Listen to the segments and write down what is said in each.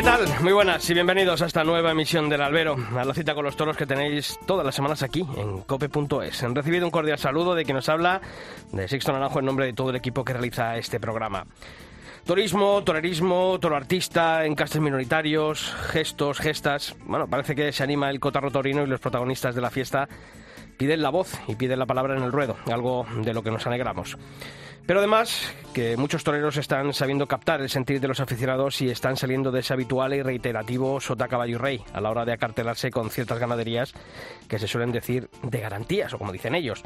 ¿Qué tal? Muy buenas y bienvenidos a esta nueva emisión del Albero, a la cita con los toros que tenéis todas las semanas aquí en cope.es. Han recibido un cordial saludo de quien nos habla, de Sixto Naranjo, en nombre de todo el equipo que realiza este programa. Torismo, torerismo, toro artista, encastes minoritarios, gestos, gestas. Bueno, parece que se anima el cotarro torino y los protagonistas de la fiesta piden la voz y piden la palabra en el ruedo, algo de lo que nos alegramos. Pero además que muchos toreros están sabiendo captar el sentir de los aficionados y están saliendo de ese habitual y reiterativo sota caballo rey a la hora de acartelarse con ciertas ganaderías que se suelen decir de garantías o como dicen ellos.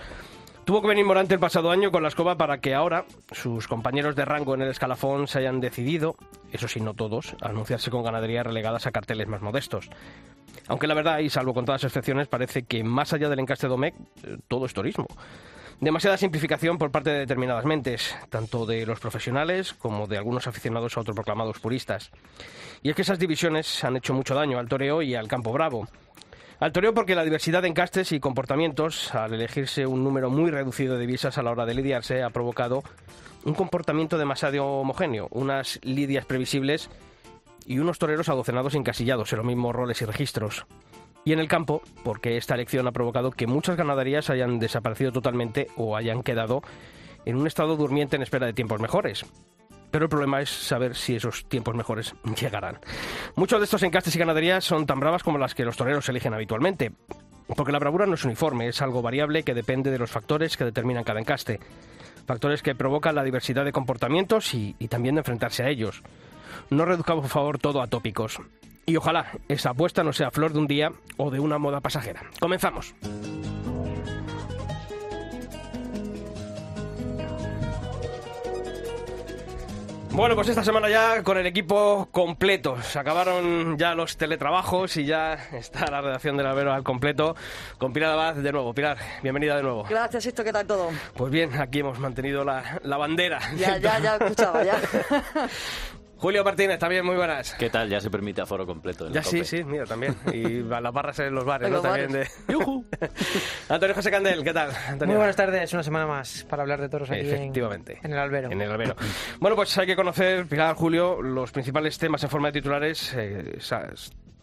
Tuvo que venir Morante el pasado año con la escoba para que ahora sus compañeros de rango en el escalafón se hayan decidido, eso sí no todos, a anunciarse con ganaderías relegadas a carteles más modestos. Aunque la verdad, y salvo con todas las excepciones, parece que más allá del encaste Domecq, eh, todo es turismo. Demasiada simplificación por parte de determinadas mentes, tanto de los profesionales como de algunos aficionados autoproclamados puristas. Y es que esas divisiones han hecho mucho daño al toreo y al campo bravo. Al toreo porque la diversidad de encastes y comportamientos, al elegirse un número muy reducido de divisas a la hora de lidiarse, ha provocado un comportamiento demasiado homogéneo, unas lidias previsibles y unos toreros adocenados y encasillados en los mismos roles y registros. Y en el campo, porque esta elección ha provocado que muchas ganaderías hayan desaparecido totalmente o hayan quedado en un estado durmiente en espera de tiempos mejores. Pero el problema es saber si esos tiempos mejores llegarán. Muchos de estos encastes y ganaderías son tan bravas como las que los toreros eligen habitualmente. Porque la bravura no es uniforme, es algo variable que depende de los factores que determinan cada encaste. Factores que provocan la diversidad de comportamientos y, también de enfrentarse a ellos. No reduzcamos, por favor, todo a tópicos. Y ojalá esa apuesta no sea flor de un día o de una moda pasajera. Comenzamos. Bueno, pues esta semana ya con el equipo completo. Se acabaron ya los teletrabajos y ya está la redacción del Albero al completo. Con Pilar Abad de nuevo. Pilar, bienvenida de nuevo. Gracias, esto, ¿qué tal todo? Pues bien, aquí hemos mantenido la, la bandera. Ya, ya, ya escuchaba, ya. Julio Martínez, también muy buenas. ¿Qué tal? Ya se permite aforo completo. En Ya el sí, Cope. sí, mira, también. Y a las barras en los bares, ¿no? los También de... Antonio José Candel, ¿qué tal? Antonio? Muy buenas tardes, una semana más para hablar de toros aquí en- Efectivamente. en, el albero. En el albero. Bueno, pues hay que conocer, Pilar, Julio, los principales temas en forma de titulares, eh,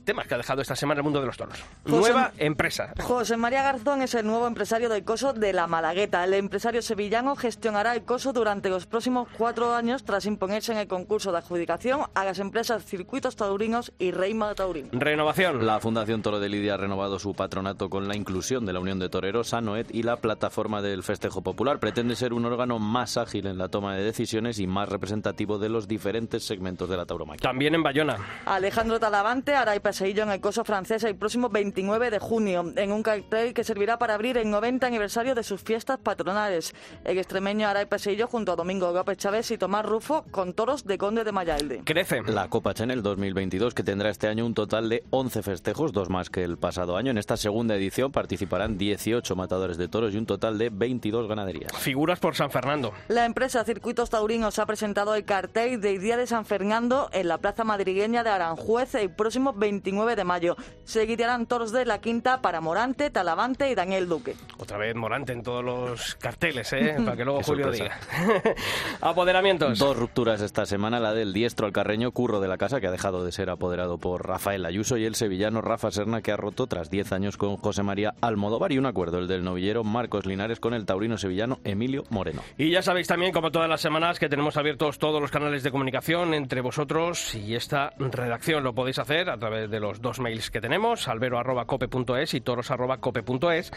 temas que ha dejado esta semana el mundo de los toros. José- Nueva empresa. José María Garzón es el nuevo empresario del coso de la Malagueta. El empresario sevillano gestionará el coso durante los próximos cuatro años tras imponerse en el concurso de adjudicación a las empresas Circuitos Taurinos y Reima Taurino. Renovación. La Fundación Toro de Lidia ha renovado su patronato con la inclusión de la Unión de Toreros, ANOET y la plataforma del Festejo Popular. Pretende ser un órgano más ágil en la toma de decisiones y más representativo de los diferentes segmentos de la tauromaquia. También en Bayona. Alejandro Talavante hará el paseillo en el coso francés el próximo 29 de junio, en un cartel que servirá para abrir el 90 aniversario de sus fiestas patronales. El extremeño hará el paseillo junto a Domingo López Chávez y Tomás Rufo con toros de Conde de Mayalde. Crece. La Copa Chanel 2022, que tendrá este año un total de 11 festejos, dos más que el pasado año. En esta segunda edición participarán 18 matadores de toros y un total de 22 ganaderías. Figuras por San Fernando. La empresa Circuitos Taurinos ha presentado el cartel del Día de San Fernando en la plaza madrigueña de Aranjuez el próximo 29 de mayo. Se guiarán toros de la quinta para Morante, Talavante y Daniel Duque. Otra vez Morante en todos los carteles, ¿eh? Para que luego Qué Julio sorpresa. diga. Apoderamientos. Dos rupturas esta semana, la del diestro al carreño Curro de la Casa, que ha dejado de ser apoderado por Rafael Ayuso, y el sevillano Rafa Serna, que ha roto tras 10 años con José María Almodóvar, y un acuerdo, el del novillero Marcos Linares con el taurino sevillano Emilio Moreno. Y ya sabéis también, como todas las semanas, que tenemos abiertos todos los canales de comunicación entre vosotros y esta redacción. Lo podéis hacer a través de los dos mails que tenemos, albero.cope.es y toros.cope.es.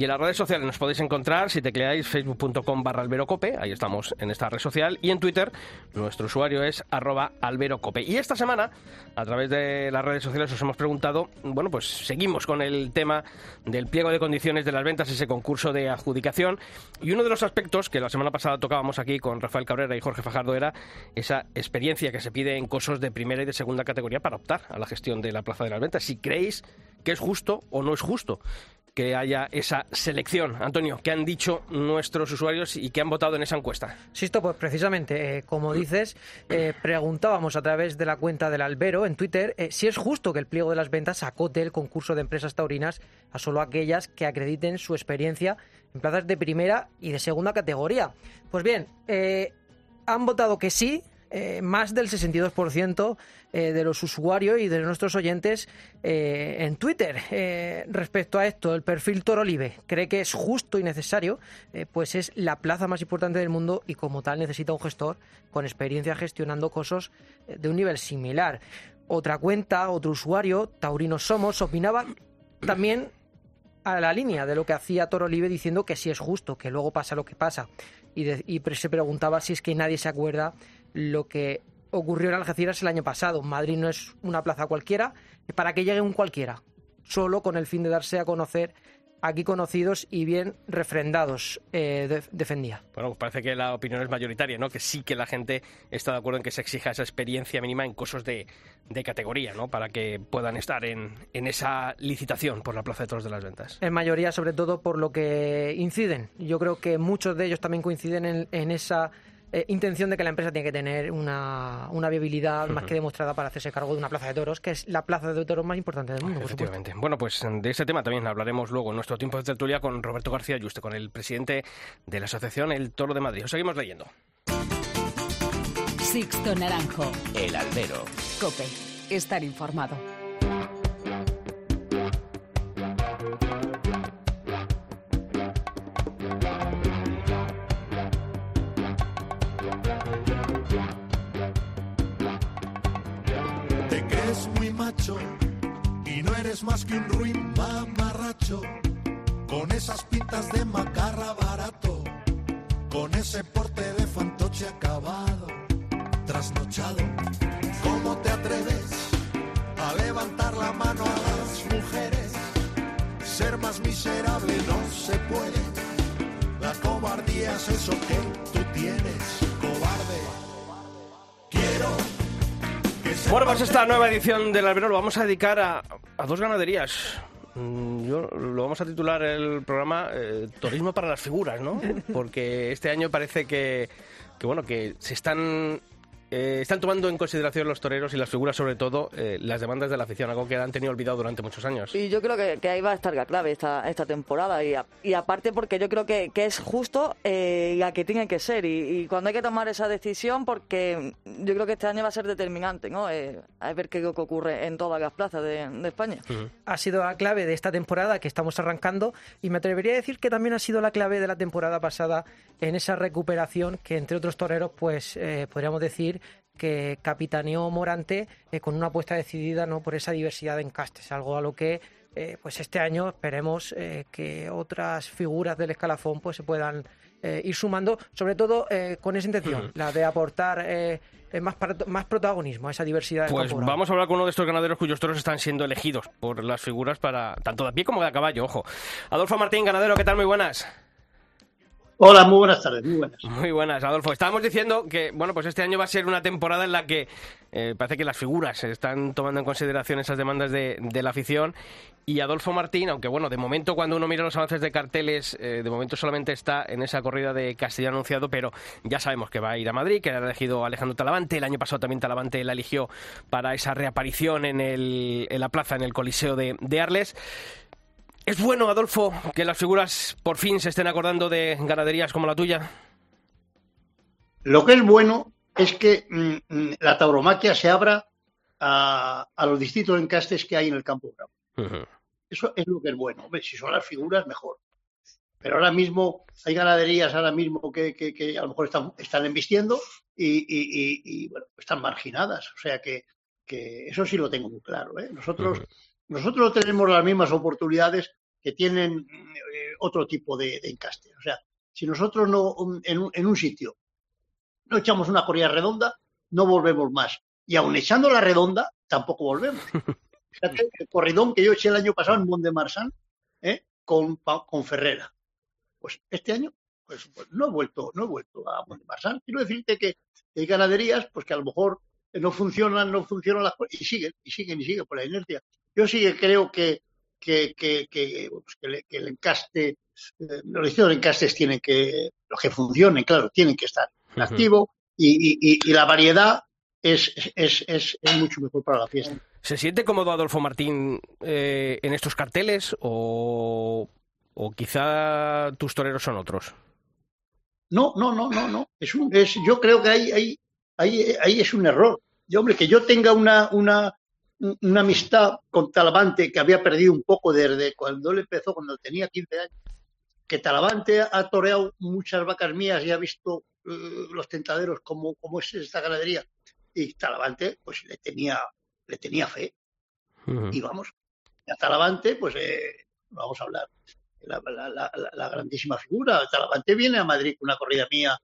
Y en las redes sociales nos podéis encontrar si tecleáis facebook.com barra alberocope, ahí estamos en esta red social, y en Twitter nuestro usuario es arroba alberocope. Y esta semana, a través de las redes sociales, os hemos preguntado, bueno, pues seguimos con el tema del pliego de condiciones de las ventas, ese concurso de adjudicación, y uno de los aspectos que la semana pasada tocábamos aquí con Rafael Cabrera y Jorge Fajardo era esa experiencia que se pide en cosos de primera y de segunda categoría para optar a la gestión de la plaza de las ventas. Si creéis que es justo o no es justo que haya esa selección. Antonio, ¿qué han dicho nuestros usuarios y qué han votado en esa encuesta? Sisto, pues precisamente, eh, como dices, eh, preguntábamos a través de la cuenta del Albero en Twitter eh, si es justo que el pliego de las ventas acote el concurso de empresas taurinas a solo aquellas que acrediten su experiencia en plazas de primera y de segunda categoría. Pues bien, han votado que sí, eh, más del 62% eh, de los usuarios y de nuestros oyentes eh, en Twitter. respecto a esto, el perfil Torolive cree que es justo y necesario, pues es la plaza más importante del mundo y como tal necesita un gestor con experiencia gestionando cosas de un nivel similar. Otra cuenta, otro usuario, Taurinos Somos, opinaba también a la línea de lo que hacía Torolive diciendo que sí es justo, que luego pasa lo que pasa. Y, y se preguntaba si es que nadie se acuerda lo que ocurrió en Algeciras el año pasado. Madrid no es una plaza cualquiera, para que llegue un cualquiera, solo con el fin de darse a conocer aquí conocidos y bien refrendados, eh, defendía. Bueno, pues parece que la opinión es mayoritaria, ¿no? Que sí que la gente está de acuerdo en que se exija esa experiencia mínima en cosas de, categoría, ¿no? Para que puedan estar en, esa licitación por la Plaza de Toros de las Ventas. En mayoría, sobre todo por lo que inciden. Yo creo que muchos de ellos también coinciden en esa eh, intención de que la empresa tiene que tener una, una viabilidad más que demostrada para hacerse cargo de una plaza de toros, que es la plaza de toros más importante del mundo. Efectivamente. Bueno, pues de ese tema también hablaremos luego en nuestro tiempo de tertulia con Roberto García Yuste, con el presidente de la asociación El Toro de Madrid. Os seguimos leyendo. Sixto Naranjo. El Albero. Cope. Estar informado. Eres más que un ruin mamarracho con esas pintas de macarra barato, con ese porte de fantoche acabado, trasnochado. ¿Cómo te atreves a levantar la mano a las mujeres? Ser más miserable no se puede. La cobardía es eso que tú tienes, bueno, pues esta nueva edición del albero lo vamos a dedicar a, dos ganaderías. Mm, yo lo vamos a titular el programa eh, Turismo para las figuras, ¿no? Porque este año parece que, que bueno, que se están eh, están tomando en consideración los toreros y las figuras, sobre todo, eh, las demandas de la afición, algo que han tenido olvidado durante muchos años. Y yo creo que, ahí va a estar la clave esta, esta temporada. Y, y aparte, porque yo creo que, que es justo eh, la que tiene que ser. Y, cuando hay que tomar esa decisión, porque yo creo que este año va a ser determinante, ¿no? Eh, a ver qué es lo que ocurre en todas las plazas de, España. Ha sido la clave de esta temporada que estamos arrancando. Y me atrevería a decir que también ha sido la clave de la temporada pasada en esa recuperación que, entre otros toreros, pues podríamos decir que capitaneó Morante eh, con una apuesta decidida no por esa diversidad de encastes, algo a lo que eh, pues este año esperemos eh, que otras figuras del escalafón pues se puedan ir sumando, sobre todo con esa intención, la de aportar más, más protagonismo a esa diversidad. Pues vamos a hablar con uno de estos ganaderos cuyos toros están siendo elegidos por las figuras para tanto de pie como de caballo, ojo. Adolfo Martín, ganadero, ¿qué tal? Muy buenas. Hola, muy buenas tardes, muy buenas. Adolfo. Estábamos diciendo que, bueno, pues este año va a ser una temporada en la que eh, parece que las figuras están tomando en consideración esas demandas de, la afición. Y Adolfo Martín, aunque bueno, de momento cuando uno mira los avances de carteles, eh, de momento solamente está en esa corrida de Castilla anunciado, pero ya sabemos que va a ir a Madrid, que ha elegido Alejandro Talavante. El año pasado también Talavante la eligió para esa reaparición en, el, en la plaza, en el Coliseo de, de Arles. ¿Es bueno, Adolfo, que las figuras por fin se estén acordando de ganaderías como la tuya? Lo que es bueno es que mm, mm, la tauromaquia se abra a, los distintos encastes que hay en el campo Eso es lo que es bueno. si son las figuras, mejor. Pero ahora mismo hay ganaderías ahora mismo que, a lo mejor están, están embistiendo y, bueno, están marginadas. O sea que, eso sí lo tengo muy claro. ¿eh? Nosotros nosotros tenemos las mismas oportunidades que tienen eh, otro tipo de, encaste. O sea, si nosotros no en un, en un sitio no echamos una corrida redonda, no volvemos más. Y aun echando la redonda, tampoco volvemos. Fíjate el corridón que yo eché el año pasado en Mont de Marsan, ¿eh? con, con Ferrera. Pues este año pues, pues, no he vuelto, no he vuelto a Mont de Marsan. Quiero decirte que hay ganaderías, pues que a lo mejor no funcionan, no funcionan las cosas, y siguen, y siguen, y siguen por la inercia. Yo sí que creo que, que, que, que, pues, el encaste, eh, los distintos encastes tienen que, los que funcionen, claro, tienen que estar en activo, y, y, y, la variedad es, es, es, es, mucho mejor para la fiesta. ¿Se siente cómodo Adolfo Martín eh, en estos carteles o, o quizá tus toreros son otros? No, no, no, no, no. Es un, es, yo creo que ahí, ahí, ahí, ahí es un error. Yo, hombre, que yo tenga una, una, una amistad con Talavante que había perdido un poco desde cuando él empezó, cuando tenía 15 años, que Talavante ha toreado muchas vacas mías y ha visto uh, los tentaderos como, como es esta ganadería. Y Talavante, pues le tenía, le tenía fe. Uh -huh. Y vamos, a Talavante, pues eh, vamos a hablar la, la, la, la, grandísima figura. Talavante viene a Madrid con una corrida mía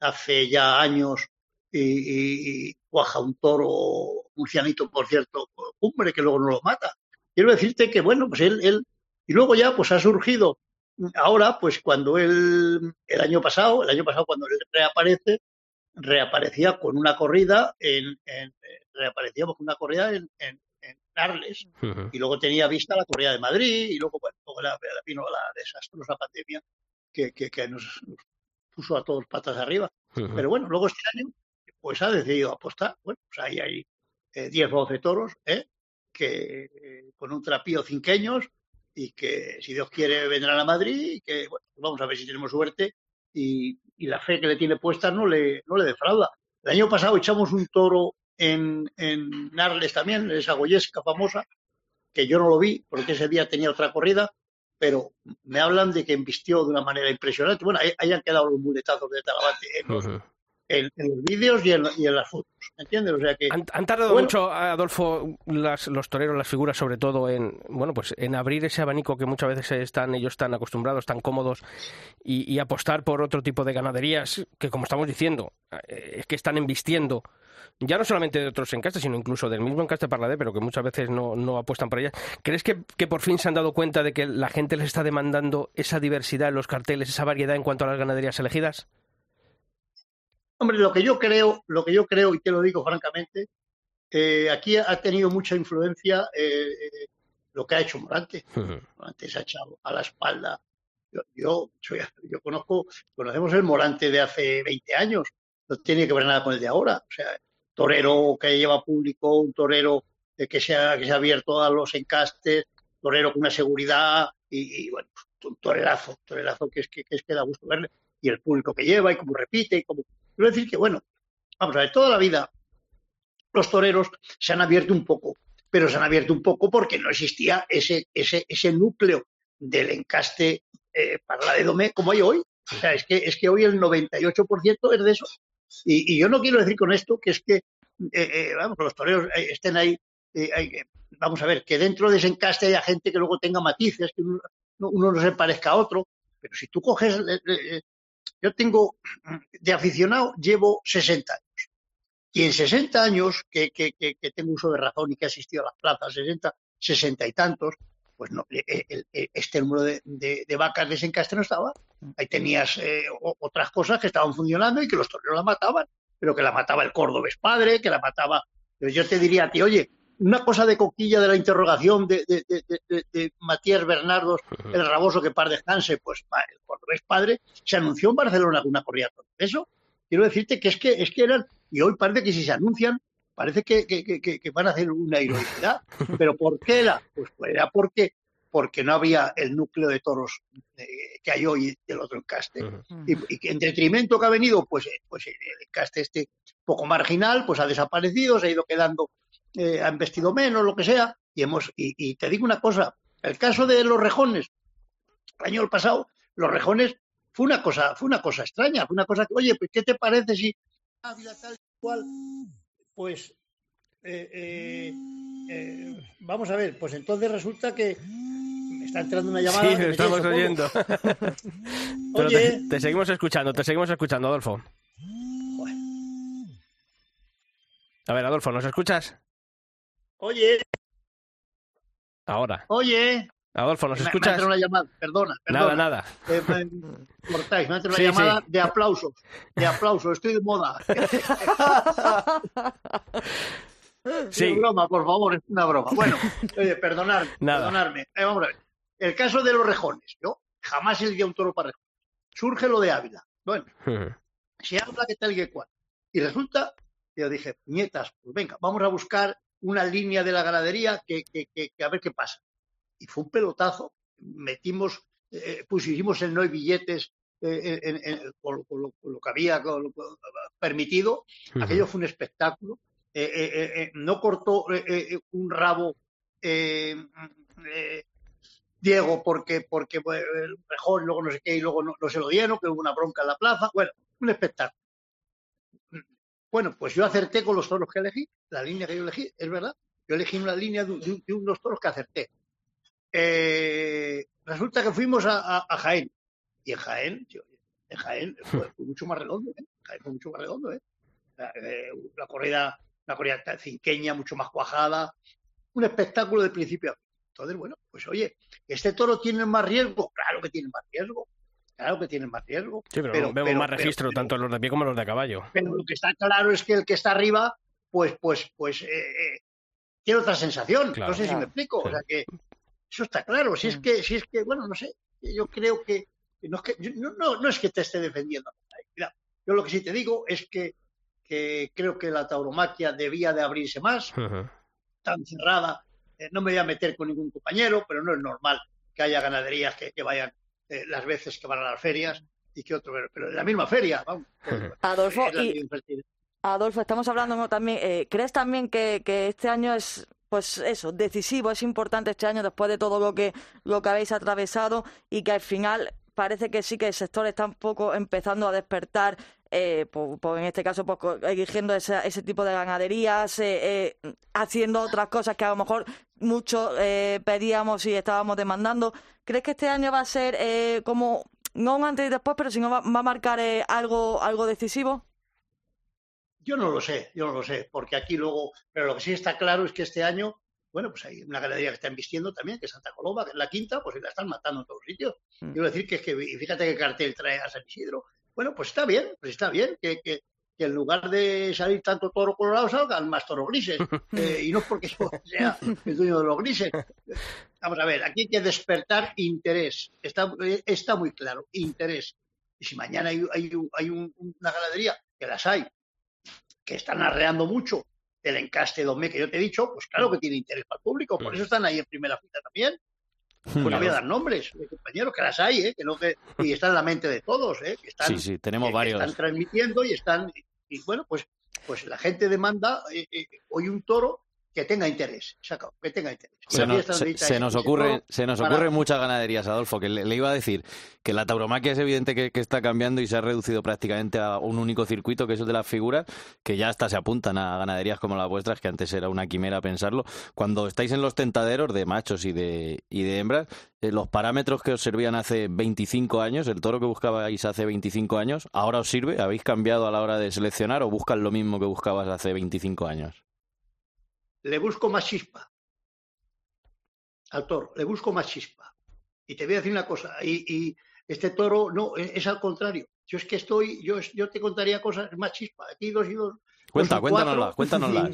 hace ya años y, cuaja un toro murcianito, por cierto, hombre, que luego no lo mata. Quiero decirte que, bueno, pues él, él, y luego ya, pues ha surgido ahora, pues cuando él, el año pasado, el año pasado cuando él reaparece, reaparecía con una corrida en, en reaparecía con una corrida en, en, en Arles uh -huh. y luego tenía vista la corrida de Madrid y luego, bueno, luego la, la vino la desastrosa pandemia que, que, que nos, nos, puso a todos patas arriba. Uh -huh. Pero bueno, luego este año pues ha decidido apostar. Bueno, pues ahí hay eh, 10 o 12 toros, ¿eh? que eh, con un trapío cinqueños y que si Dios quiere vendrán a Madrid y que bueno, pues vamos a ver si tenemos suerte y, y, la fe que le tiene puesta no le, no le defrauda. El año pasado echamos un toro en, en Narles también, esa goyesca famosa, que yo no lo vi porque ese día tenía otra corrida, pero me hablan de que embistió de una manera impresionante. Bueno, ahí, han quedado los muletazos de Talavante en uh en, en los vídeos y en, y en, las fotos, ¿entiendes? O sea que han, han tardado bueno, mucho, Adolfo, las, los toreros, las figuras, sobre todo en bueno, pues en abrir ese abanico que muchas veces están ellos están acostumbrados, están cómodos y, y apostar por otro tipo de ganaderías que, como estamos diciendo, eh, es que están embistiendo ya no solamente de otros encastes, sino incluso del mismo encaste Parladé, pero que muchas veces no, no apuestan por ellas. ¿Crees que, que, por fin se han dado cuenta de que la gente les está demandando esa diversidad en los carteles, esa variedad en cuanto a las ganaderías elegidas? Hombre, lo que yo creo, lo que yo creo, y te lo digo francamente, eh, aquí ha tenido mucha influencia eh, eh, lo que ha hecho Morante. Morante se ha echado a la espalda. Yo, yo, soy, yo, conozco, conocemos el Morante de hace 20 años, no tiene que ver nada con el de ahora. O sea, torero que lleva público, un torero que se ha, que se ha abierto a los encastes, torero con una seguridad y, y bueno, un torerazo, torerazo que es que, que es que da gusto verle. Y el público que lleva y cómo repite y cómo Quiero decir que, bueno, vamos a ver, toda la vida los toreros se han abierto un poco, pero se han abierto un poco porque no existía ese, ese, ese núcleo del encaste eh, para la de Domé como hay hoy. O sea, es que, es que hoy el 98% es de eso. Y, yo no quiero decir con esto que es que, eh, eh, vamos, los toreros estén ahí, vamos a ver, que dentro de ese encaste haya gente que luego tenga matices, que uno no se parezca a otro, pero si tú coges yo tengo, de aficionado, llevo 60 años. Y en 60 años que, que, que, tengo uso de razón y que he asistido a las plazas, 60, 60 y tantos, pues no, el, el, este número de, de, vacas de no estaba. Ahí tenías eh, otras cosas que estaban funcionando y que los toreros la mataban, pero que la mataba el cordobés padre, que la mataba. Yo te diría a ti, oye, una cosa de coquilla de la interrogación de, de, de, de Matías Bernardos, el raboso que par descanse, pues el cordobés padre, se anunció en Barcelona una corrida todo eso. Quiero decirte que es que, es que eran, y hoy parece que si se anuncian, parece que, que, que, que van a hacer una heroicidad. Pero ¿por qué era? Pues, pues era porque, porque no había el núcleo de toros que hay hoy del otro encaste. Y, y, que en detrimento que ha venido, pues, pues el encaste este poco marginal, pues ha desaparecido, se ha ido quedando eh, han vestido menos, lo que sea, y hemos, y, y, te digo una cosa, el caso de los rejones, el año pasado, los rejones fue una cosa, fue una cosa extraña, fue una cosa que, oye, pues, ¿qué te parece si tal cual? Pues, eh, eh, vamos a ver, pues entonces resulta que está entrando una llamada. Sí, me estamos oyendo. Pero Oye. te, te seguimos escuchando, te seguimos escuchando, Adolfo. Joder. A ver, Adolfo, ¿nos escuchas? Oye, Ahora. oye. Adolfo, ¿nos Me- Me, ha escuchas? entrado una llamada, perdona, Nada, perdona. nada. Eh, me- cortáis, me ha entrado una Sí, llamada sí. de aplausos, de aplausos, estoy de moda. Sí. Es broma, por favor, es una broma. Bueno, oye, perdonadme, Nada. perdonadme. Eh, vamos a ver. El caso de los rejones, yo jamás elegiría un toro para rejones. Surge lo de Ávila. Bueno, se habla que tal y que cual. Y resulta, yo dije, nietas, pues venga, vamos a buscar una línea de la ganadería que, que- que- que a ver qué pasa. Y fue un pelotazo. Metimos, eh, pusimos en no hay billetes eh, en- en- con, con lo, con lo que había con permitido. Aquello fue un espectáculo. Eh, eh, eh, eh, no cortó eh, eh, un rabo eh, eh, Diego porque, porque mejor, luego no sé qué, y luego no, no se lo dieron, que hubo una bronca en la plaza. Bueno, un espectáculo. Bueno, pues yo acerté con los toros que elegí, la línea que yo elegí, es verdad. Yo elegí una línea de, de- de unos toros que acerté. Eh, resulta que fuimos a, a- a Jaén. Y en Jaén, tío, en Jaén fue, fue mucho más redondo, ¿eh? Jaén fue mucho más redondo, ¿eh? La, eh, la corrida, una corrida cinqueña, mucho más cuajada. Un espectáculo de principio a fin. Entonces, bueno, pues oye, ¿este toro tiene más riesgo? Claro que tiene más riesgo. Claro que tiene más riesgo. Sí, pero, Pero- vemos pero- más pero- registro, pero- tanto los de pie como los de caballo. pero lo que está claro es que el que está arriba, pues, pues, pues, eh, eh, tiene otra sensación. Claro. no sé si me explico. Sí. O sea que eso está claro. Si es Mm. que, si es que, bueno, no sé. Yo creo que no es que yo- no, no, no es que te esté defendiendo. Mira, yo lo que sí te digo es que, que creo que la tauromaquia debía de abrirse más, Ujú. tan cerrada. Eh, no me voy a meter con ningún compañero, pero no es normal que haya ganaderías que, que vayan eh, las veces que van a las ferias y que otro, pero en la misma feria, vamos. pues, Adolfo, y-. Adolfo, estamos hablando también. eh, ¿Crees también que, que este año es, pues eso, decisivo, es importante este año después de todo lo que lo que habéis atravesado y que al final parece que sí que el sector está un poco empezando a despertar, eh, por- por en este caso, pues, eligiendo ese, ese tipo de ganaderías, eh, eh, haciendo otras cosas que a lo mejor mucho eh, pedíamos y estábamos demandando. ¿Crees que este año va a ser eh, como no un antes y después, pero si no va, va a marcar eh, algo algo decisivo? Yo no lo sé, yo no lo sé, porque aquí luego, pero lo que sí está claro es que este año, bueno, pues hay una ganadería que está invistiendo también, que es Santa Coloma, que es la quinta, pues la están matando en todos sitios. Mm. Quiero decir que es que, y fíjate qué cartel trae a San Isidro. Bueno, pues está bien, pues está bien, que, que, que en lugar de salir tanto toro colorado salgan más toros grises. Eh, y no es porque yo sea el dueño de los grises. Vamos a ver, aquí hay que despertar interés. Está, eh, está muy claro, interés. Y si mañana hay, hay, un- hay un- una ganadería, que las hay, que están arreando mucho el encaste domé que yo te he dicho, pues claro que tiene interés para el público, por eso están ahí en primera fila también. Pues no voy a dar nombres, de compañeros, que las hay, ¿eh? que no que, y están en la mente de todos, ¿eh? que están, Sí, sí, tenemos que- que varios. están transmitiendo y están, y bueno, pues, pues la gente demanda eh, eh, hoy un toro que tenga interés, se acabó, que tenga interés. Se nos, se- se ocurre, se nos para- ocurren muchas ganaderías, Adolfo, que le, le iba a decir que la tauromaquia es evidente que, que está cambiando y se ha reducido prácticamente a un único circuito, que es el de las figuras, que ya hasta se apuntan a ganaderías como las vuestras, que antes era una quimera pensarlo. Cuando estáis en los tentaderos de machos y de, y de hembras, eh, los parámetros que os servían hace 25 años, el toro que buscabais hace 25 años, ¿ahora os sirve? ¿Habéis cambiado a la hora de seleccionar o buscas lo mismo que buscabas hace 25 años? Le busco más chispa al toro, le busco más chispa. Y te voy a decir una cosa, y, y este toro no, es, es al contrario. Yo es que estoy, yo, yo te contaría cosas más chispa, aquí dos y dos. Cuenta, dos y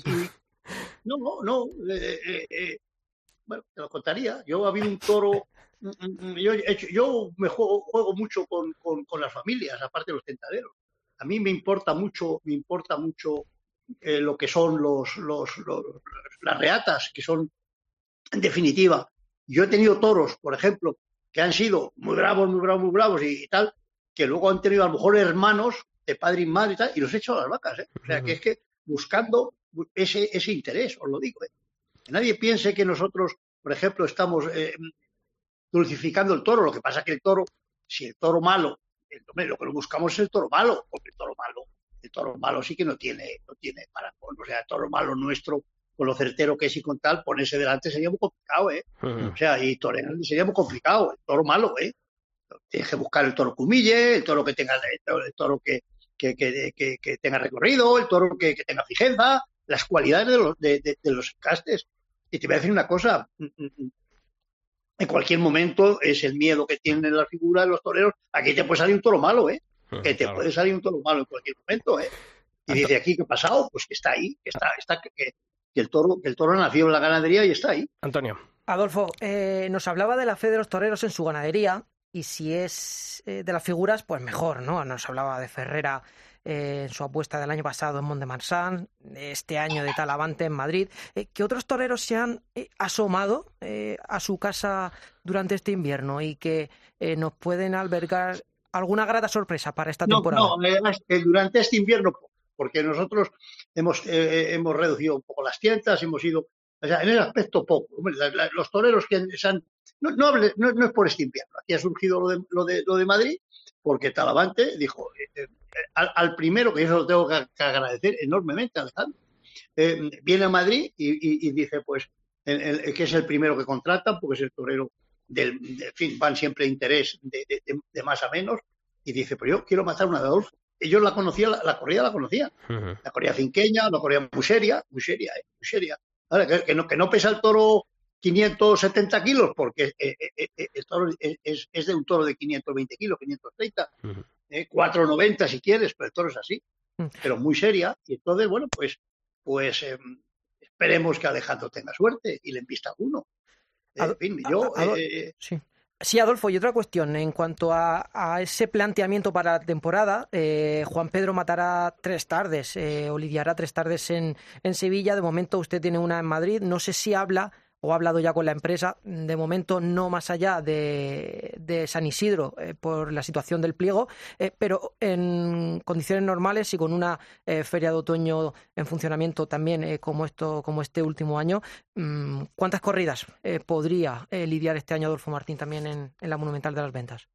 y- y- no, no, no. eh, eh, eh, bueno, te lo contaría. Yo ha habido un toro. mm, mm, Yo, he hecho- yo me juego, juego mucho con, con- con las familias, aparte de los tentaderos. A mí me importa mucho, me importa mucho eh, lo que son los, los, los- las reatas, que son, en definitiva, yo he tenido toros, por ejemplo, que han sido muy bravos, muy bravos, muy bravos y, y tal, que luego han tenido a lo mejor hermanos de padre y madre y tal, y los he hecho a las vacas. ¿eh? O sea, que es que buscando ese, ese interés, os lo digo. ¿eh? Que nadie piense que nosotros, por ejemplo, estamos eh, dulcificando el toro. Lo que pasa es que el toro, si el toro malo, el- hombre, lo que buscamos es el toro malo, porque el toro malo, el toro malo sí que no tiene, no tiene parangón. O sea, el toro malo nuestro con lo certero que es y con tal, ponerse delante sería muy complicado, ¿eh? O sea, y torear sería muy complicado, el toro malo, ¿eh? Tienes que buscar el toro que humille, el toro que tenga, el toro que, que, que, tenga recorrido, el toro que, tenga fijeza, las cualidades de los, de, los castes. Y te voy a decir una cosa, mm, mm, mm, en cualquier momento es el miedo que tienen las figuras de los toreros. Aquí te puede salir un toro malo, ¿eh? Que te puede salir un toro malo en cualquier momento, ¿eh? Y dice aquí, ¿qué ha pasado? Pues que está ahí, que está, está que, el toro, que el toro nació en la ganadería y está ahí. Antonio. Adolfo, eh, nos hablaba de la fe de los toreros en su ganadería y si es eh, de las figuras, pues mejor, ¿no? Nos hablaba de Ferrera eh, en su apuesta del año pasado en Mont-de-Marsan, este año de Talavante en Madrid. ¿Qué otros toreros se han asomado a su casa durante este invierno y que nos pueden albergar alguna grata sorpresa para esta temporada? No, durante este invierno porque nosotros hemos, eh, hemos reducido un poco las tiendas, hemos ido, o sea, en el aspecto poco. los toreros que se han, no, no, no, es por este invierno, aquí ha surgido lo de, lo de, lo de Madrid, porque Talavante dijo, eh, eh, al, primero, que eso lo tengo que, agradecer enormemente, Alejandro, viene a Madrid y, dice, pues, que es el primero que contratan, porque es el torero del, en fin, van siempre de interés de, de, más a menos, y dice, pero yo quiero matar una de Adolfo ellos la conocían, la, corrida la conocían. La corrida cinqueña, la corrida muy seria, muy seria, eh, muy seria. que, no, que no pesa el toro 570 kilos, porque eh, eh, el toro es, es, de un toro de 520 kilos, 530, 490 si quieres, pero el toro es así, mm. pero muy seria. Y entonces, bueno, pues, pues em, esperemos que Alejandro tenga suerte y le envista uno. En fin, yo. sí. Sí, Adolfo, y otra cuestión. En cuanto a, ese planteamiento para la temporada, eh, Juan Pedro matará tres tardes eh, o lidiará tres tardes en, en Sevilla. De momento usted tiene una en Madrid. No sé si habla o ha hablado ya con la empresa, de momento no más allá de, San Isidro eh, por la situación del pliego, eh, pero en condiciones normales y con una eh, feria de otoño en funcionamiento también como esto, como este último año, mm, ¿cuántas corridas podría lidiar este año Adolfo Martín también en, la Monumental de las Ventas?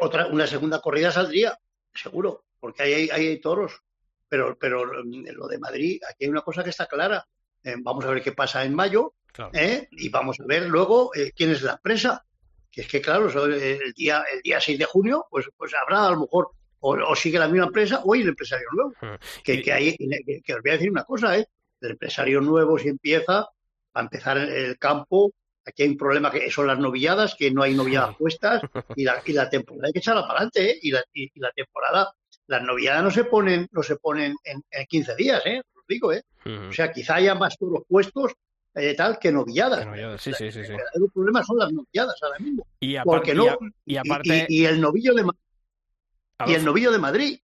Otra, una segunda corrida saldría, seguro, porque ahí hay, hay toros. Pero, pero lo de Madrid, aquí hay una cosa que está clara eh, vamos a ver qué pasa en mayo ¿eh? y vamos a ver luego eh, quién es la empresa. Que es que, claro, el día, el día 6 de junio, pues, pues habrá a lo mejor o, sigue la misma empresa o hay el empresario nuevo. Que, que, hay, que, os voy a decir una cosa, ¿eh? El empresario nuevo si empieza, a empezar el campo, aquí hay un problema que son las novilladas, que no hay novilladas puestas y la, y la temporada hay que echarla para adelante, ¿eh? Y la, y, la temporada, las novilladas no se ponen, no se ponen en, en 15 días, ¿eh? Digo, ¿eh? O sea, quizá haya más toros puestos eh, tal que novilladas. sí, sí, sí, El problema son las novilladas ahora mismo. Y, aparte, no, y, aparte... y, el novillo de y el novillo de Madrid.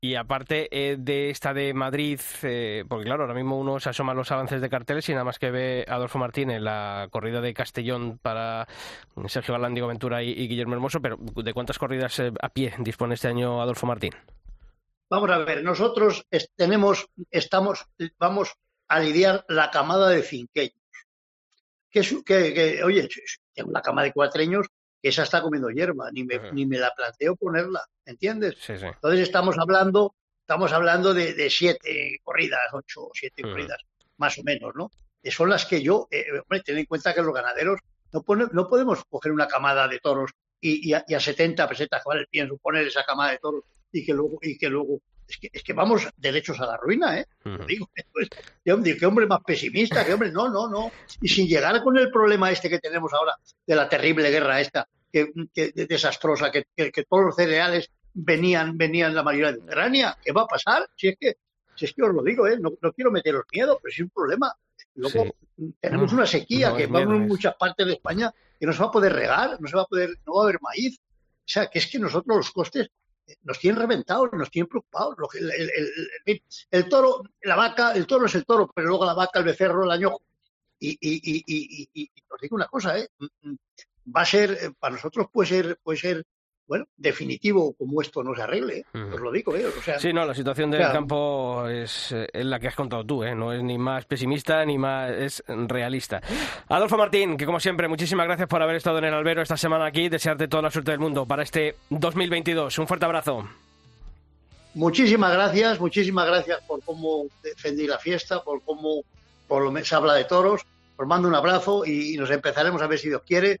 Y aparte eh, de esta de Madrid, eh, porque claro, ahora mismo uno se asoma a los avances de carteles y nada más que ve a Adolfo Martínez la corrida de Castellón para Sergio Galán, Diego Ventura y, y Guillermo Hermoso, pero ¿de cuántas corridas a pie dispone este año Adolfo Martín? Vamos a ver, nosotros tenemos, estamos, vamos a lidiar la camada de finqueños. Que, que, oye, tengo una camada de cuatreños que esa está comiendo hierba, ni me, ni me la planteo ponerla, ¿entiendes? Entonces estamos hablando, estamos hablando de, siete corridas, ocho o siete corridas, más o menos, ¿no? Que son las que yo, eh, hombre, ten en cuenta que los ganaderos no, no podemos coger una camada de toros y, a, y a, 70 pesetas, ¿vale? Pienso poner esa camada de toros y que luego, y que luego es que, es que vamos derechos a la ruina, ¿eh? Lo digo, qué hombre más pesimista, qué hombre, no, no, no. Y sin llegar con el problema este que tenemos ahora de la terrible guerra esta, que, desastrosa, que, que, todos los cereales venían, venían la mayoría de Ucrania, ¿qué va a pasar? Si es que, si es que os lo digo, ¿eh? No, no quiero meteros miedo, pero es un problema. Luego tenemos una sequía que va en muchas partes de España que no se va a poder regar, no se va a poder, no va a haber maíz. O sea, que es que nosotros los costes nos tienen reventados, nos tienen preocupados. El, toro, la vaca, el toro es el toro, pero luego la vaca, el becerro, el añojo. Y, y, y, y, os digo una cosa, ¿eh? Mm, mm, va a ser, eh, para nosotros puede ser, puede ser bueno, definitivo como esto no se arregle, os lo digo, ¿eh? O sea, sí, no, la situación del campo es, es, la que has contado tú, ¿eh? No es ni más pesimista ni más, es realista. Adolfo Martín, que como siempre, muchísimas gracias por haber estado en el albero esta semana aquí, desearte toda la suerte del mundo para este 2022. Un fuerte abrazo. muchísimas gracias, muchísimas gracias por cómo defendí la fiesta, por cómo por lo se habla de toros. Os mando un abrazo y, nos empezaremos a ver si Dios quiere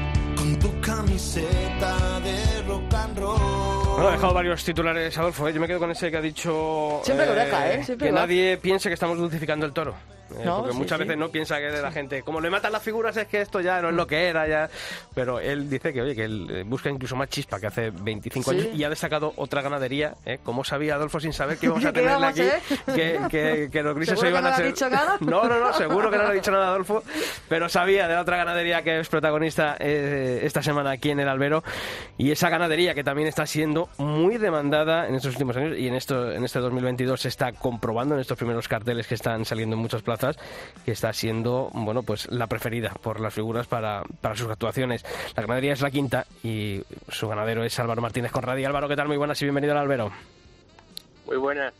camiseta de rock and roll. Bueno, ha dejado varios titulares, Adolfo. ¿eh? Yo me quedo con ese que ha dicho. Siempre lo deja, ¿eh? Siempre que lo nadie piense que estamos dulcificando el toro. Eh, No, porque sí, muchas sí. veces no piensa que de la gente, como le matan las figuras es que esto ya no es lo que era ya, pero él dice que oye que él eh, busca incluso más chispa que hace 25 Sí. años y ha destacado otra ganadería, ¿eh? ¿Cómo sabía Adolfo sin saber que íbamos a ¿Qué tenerle aquí? hacer? Que, que, que los grises ¿Seguro se iban que no a ser... dicho nada? No, no, no, seguro que no le ha dicho nada Adolfo, pero sabía de la otra ganadería que es protagonista eh, esta semana aquí en el Albero y esa ganadería que también está siendo muy demandada en estos últimos años y en esto en este 2022 se está comprobando en estos primeros carteles que están saliendo en muchas plazas que está siendo bueno pues la preferida por las figuras para, para sus actuaciones. La ganadería es la quinta y su ganadero es Álvaro Martínez Conradi. Álvaro, ¿qué tal? Muy buenas y bienvenido al Albero. Muy buenas.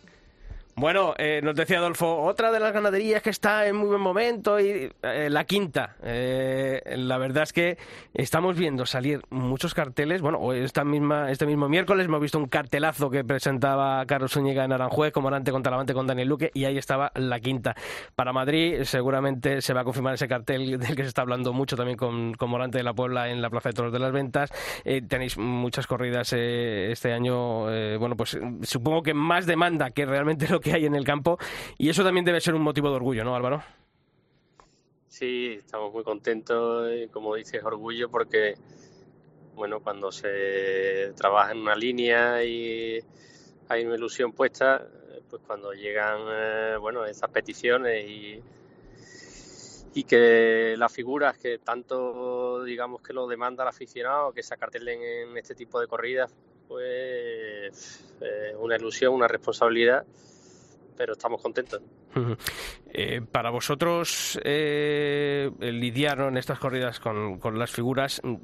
Bueno, eh, nos decía Adolfo, otra de las ganaderías que está en muy buen momento y eh, la quinta. Eh, la verdad es que estamos viendo salir muchos carteles. Bueno, hoy esta misma, este mismo miércoles hemos visto un cartelazo que presentaba Carlos Zúñiga en Aranjuez, Comorante con Talavante con Daniel Luque y ahí estaba la quinta. Para Madrid seguramente se va a confirmar ese cartel del que se está hablando mucho también con, con Morante de la Puebla en la Plaza de Toros de las Ventas. Eh, tenéis muchas corridas eh, este año, eh, bueno, pues supongo que más demanda que realmente lo que hay en el campo y eso también debe ser un motivo de orgullo, ¿no, Álvaro? Sí, estamos muy contentos, como dices, orgullo porque, bueno, cuando se trabaja en una línea y hay una ilusión puesta, pues cuando llegan, eh, bueno, esas peticiones y, y que las figuras que tanto, digamos, que lo demanda el aficionado, que se acartelen en este tipo de corridas, pues eh, una ilusión, una responsabilidad, pero estamos contentos. Eh, para vosotros, eh, lidiar en estas corridas con, con las figuras, mm,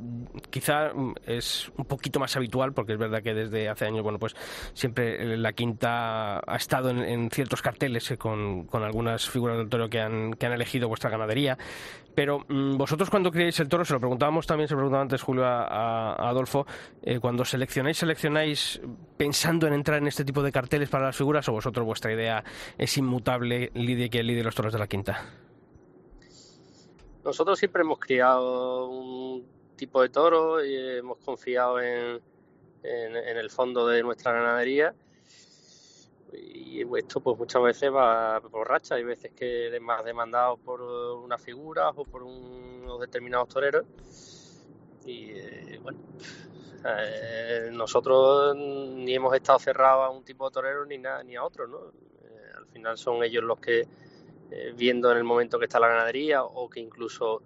quizá mm, es un poquito más habitual, porque es verdad que desde hace años, bueno, pues siempre eh, la quinta ha estado en, ciertos carteles con, con algunas figuras del toro que han, que han elegido vuestra ganadería. Pero mm, vosotros cuando criáis el toro, se lo preguntábamos también, se lo preguntaba antes Julio a, Adolfo, cuando seleccionáis, seleccionáis pensando en entrar en este tipo de carteles para las figuras o vosotros vuestra idea es inmutable, lidie que lidie los toros de la quinta. Nosotros siempre hemos criado un tipo de toro y hemos confiado en, en, el fondo de nuestra ganadería. Y esto pues muchas veces va por racha. Hay veces que es más demandado por unas figuras o por unos determinados toreros. Y eh, bueno, eh, nosotros ni hemos estado cerrados a un tipo de torero ni, na- ni a otro, ¿no? Eh, al final son ellos los que eh, viendo en el momento que está la ganadería o que incluso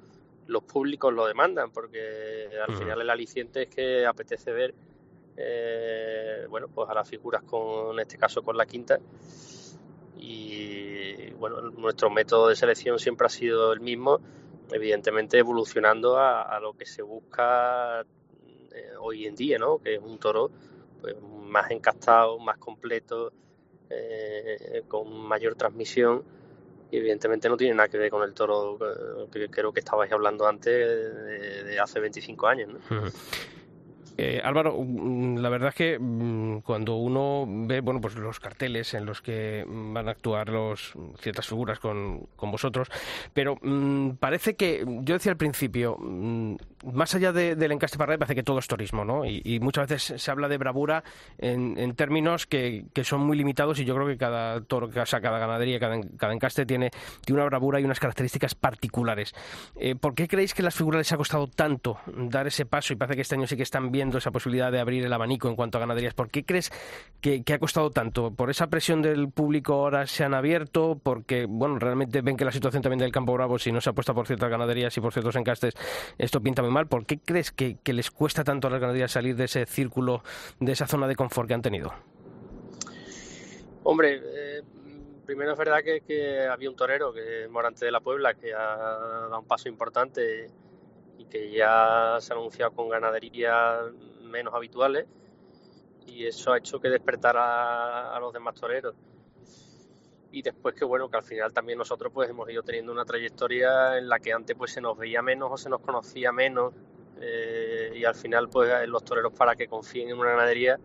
los públicos lo demandan, porque al final el aliciente es que apetece ver eh, bueno, pues a las figuras con, en este caso con la quinta. Y bueno, nuestro método de selección siempre ha sido el mismo, evidentemente evolucionando a, a lo que se busca eh, hoy en día, ¿no? Que es un toro pues, más encastado, más completo, eh, con mayor transmisión y evidentemente no tiene nada que ver con el toro eh, que creo que estabais hablando antes de, hace 25 años. ¿no? Eh, Álvaro, mm, la verdad es que mm, cuando uno ve bueno, pues los carteles en los que mm, van a actuar los, ciertas figuras con, con vosotros, pero parece que, yo decía al principio, más allá de- del encaste para parece que todo es turismo, ¿no? Y, muchas veces se habla de bravura en, términos que, que son muy limitados y yo creo que cada toro, o sea, cada ganadería, cada, en- cada encaste tiene, tiene una bravura y unas características particulares. Eh, ¿Por qué creéis que las figuras les ha costado tanto dar ese paso y parece que este año sí que están viendo esa posibilidad de abrir el abanico en cuanto a ganaderías? ¿Por qué crees que, que ha costado tanto? ¿Por esa presión del público ahora se han abierto? Porque, bueno, realmente ven que la situación también del Campo Bravo, si no se apuesta por ciertas ganaderías y por ciertos encastes, esto pinta muy mal. ¿Por qué crees que, que les cuesta tanto a las ganaderías salir de ese círculo, de esa zona de confort que han tenido? Hombre, eh, primero es verdad que, había un torero, que Morante de la Puebla, que ha dado un paso importante y que ya se ha anunciado con ganadería menos habituales y eso ha hecho que despertara a los demás toreros. Y después que bueno que al final también nosotros pues hemos ido teniendo una trayectoria en la que antes pues se nos veía menos o se nos conocía menos eh, y al final pues los toreros para que confíen en una ganadería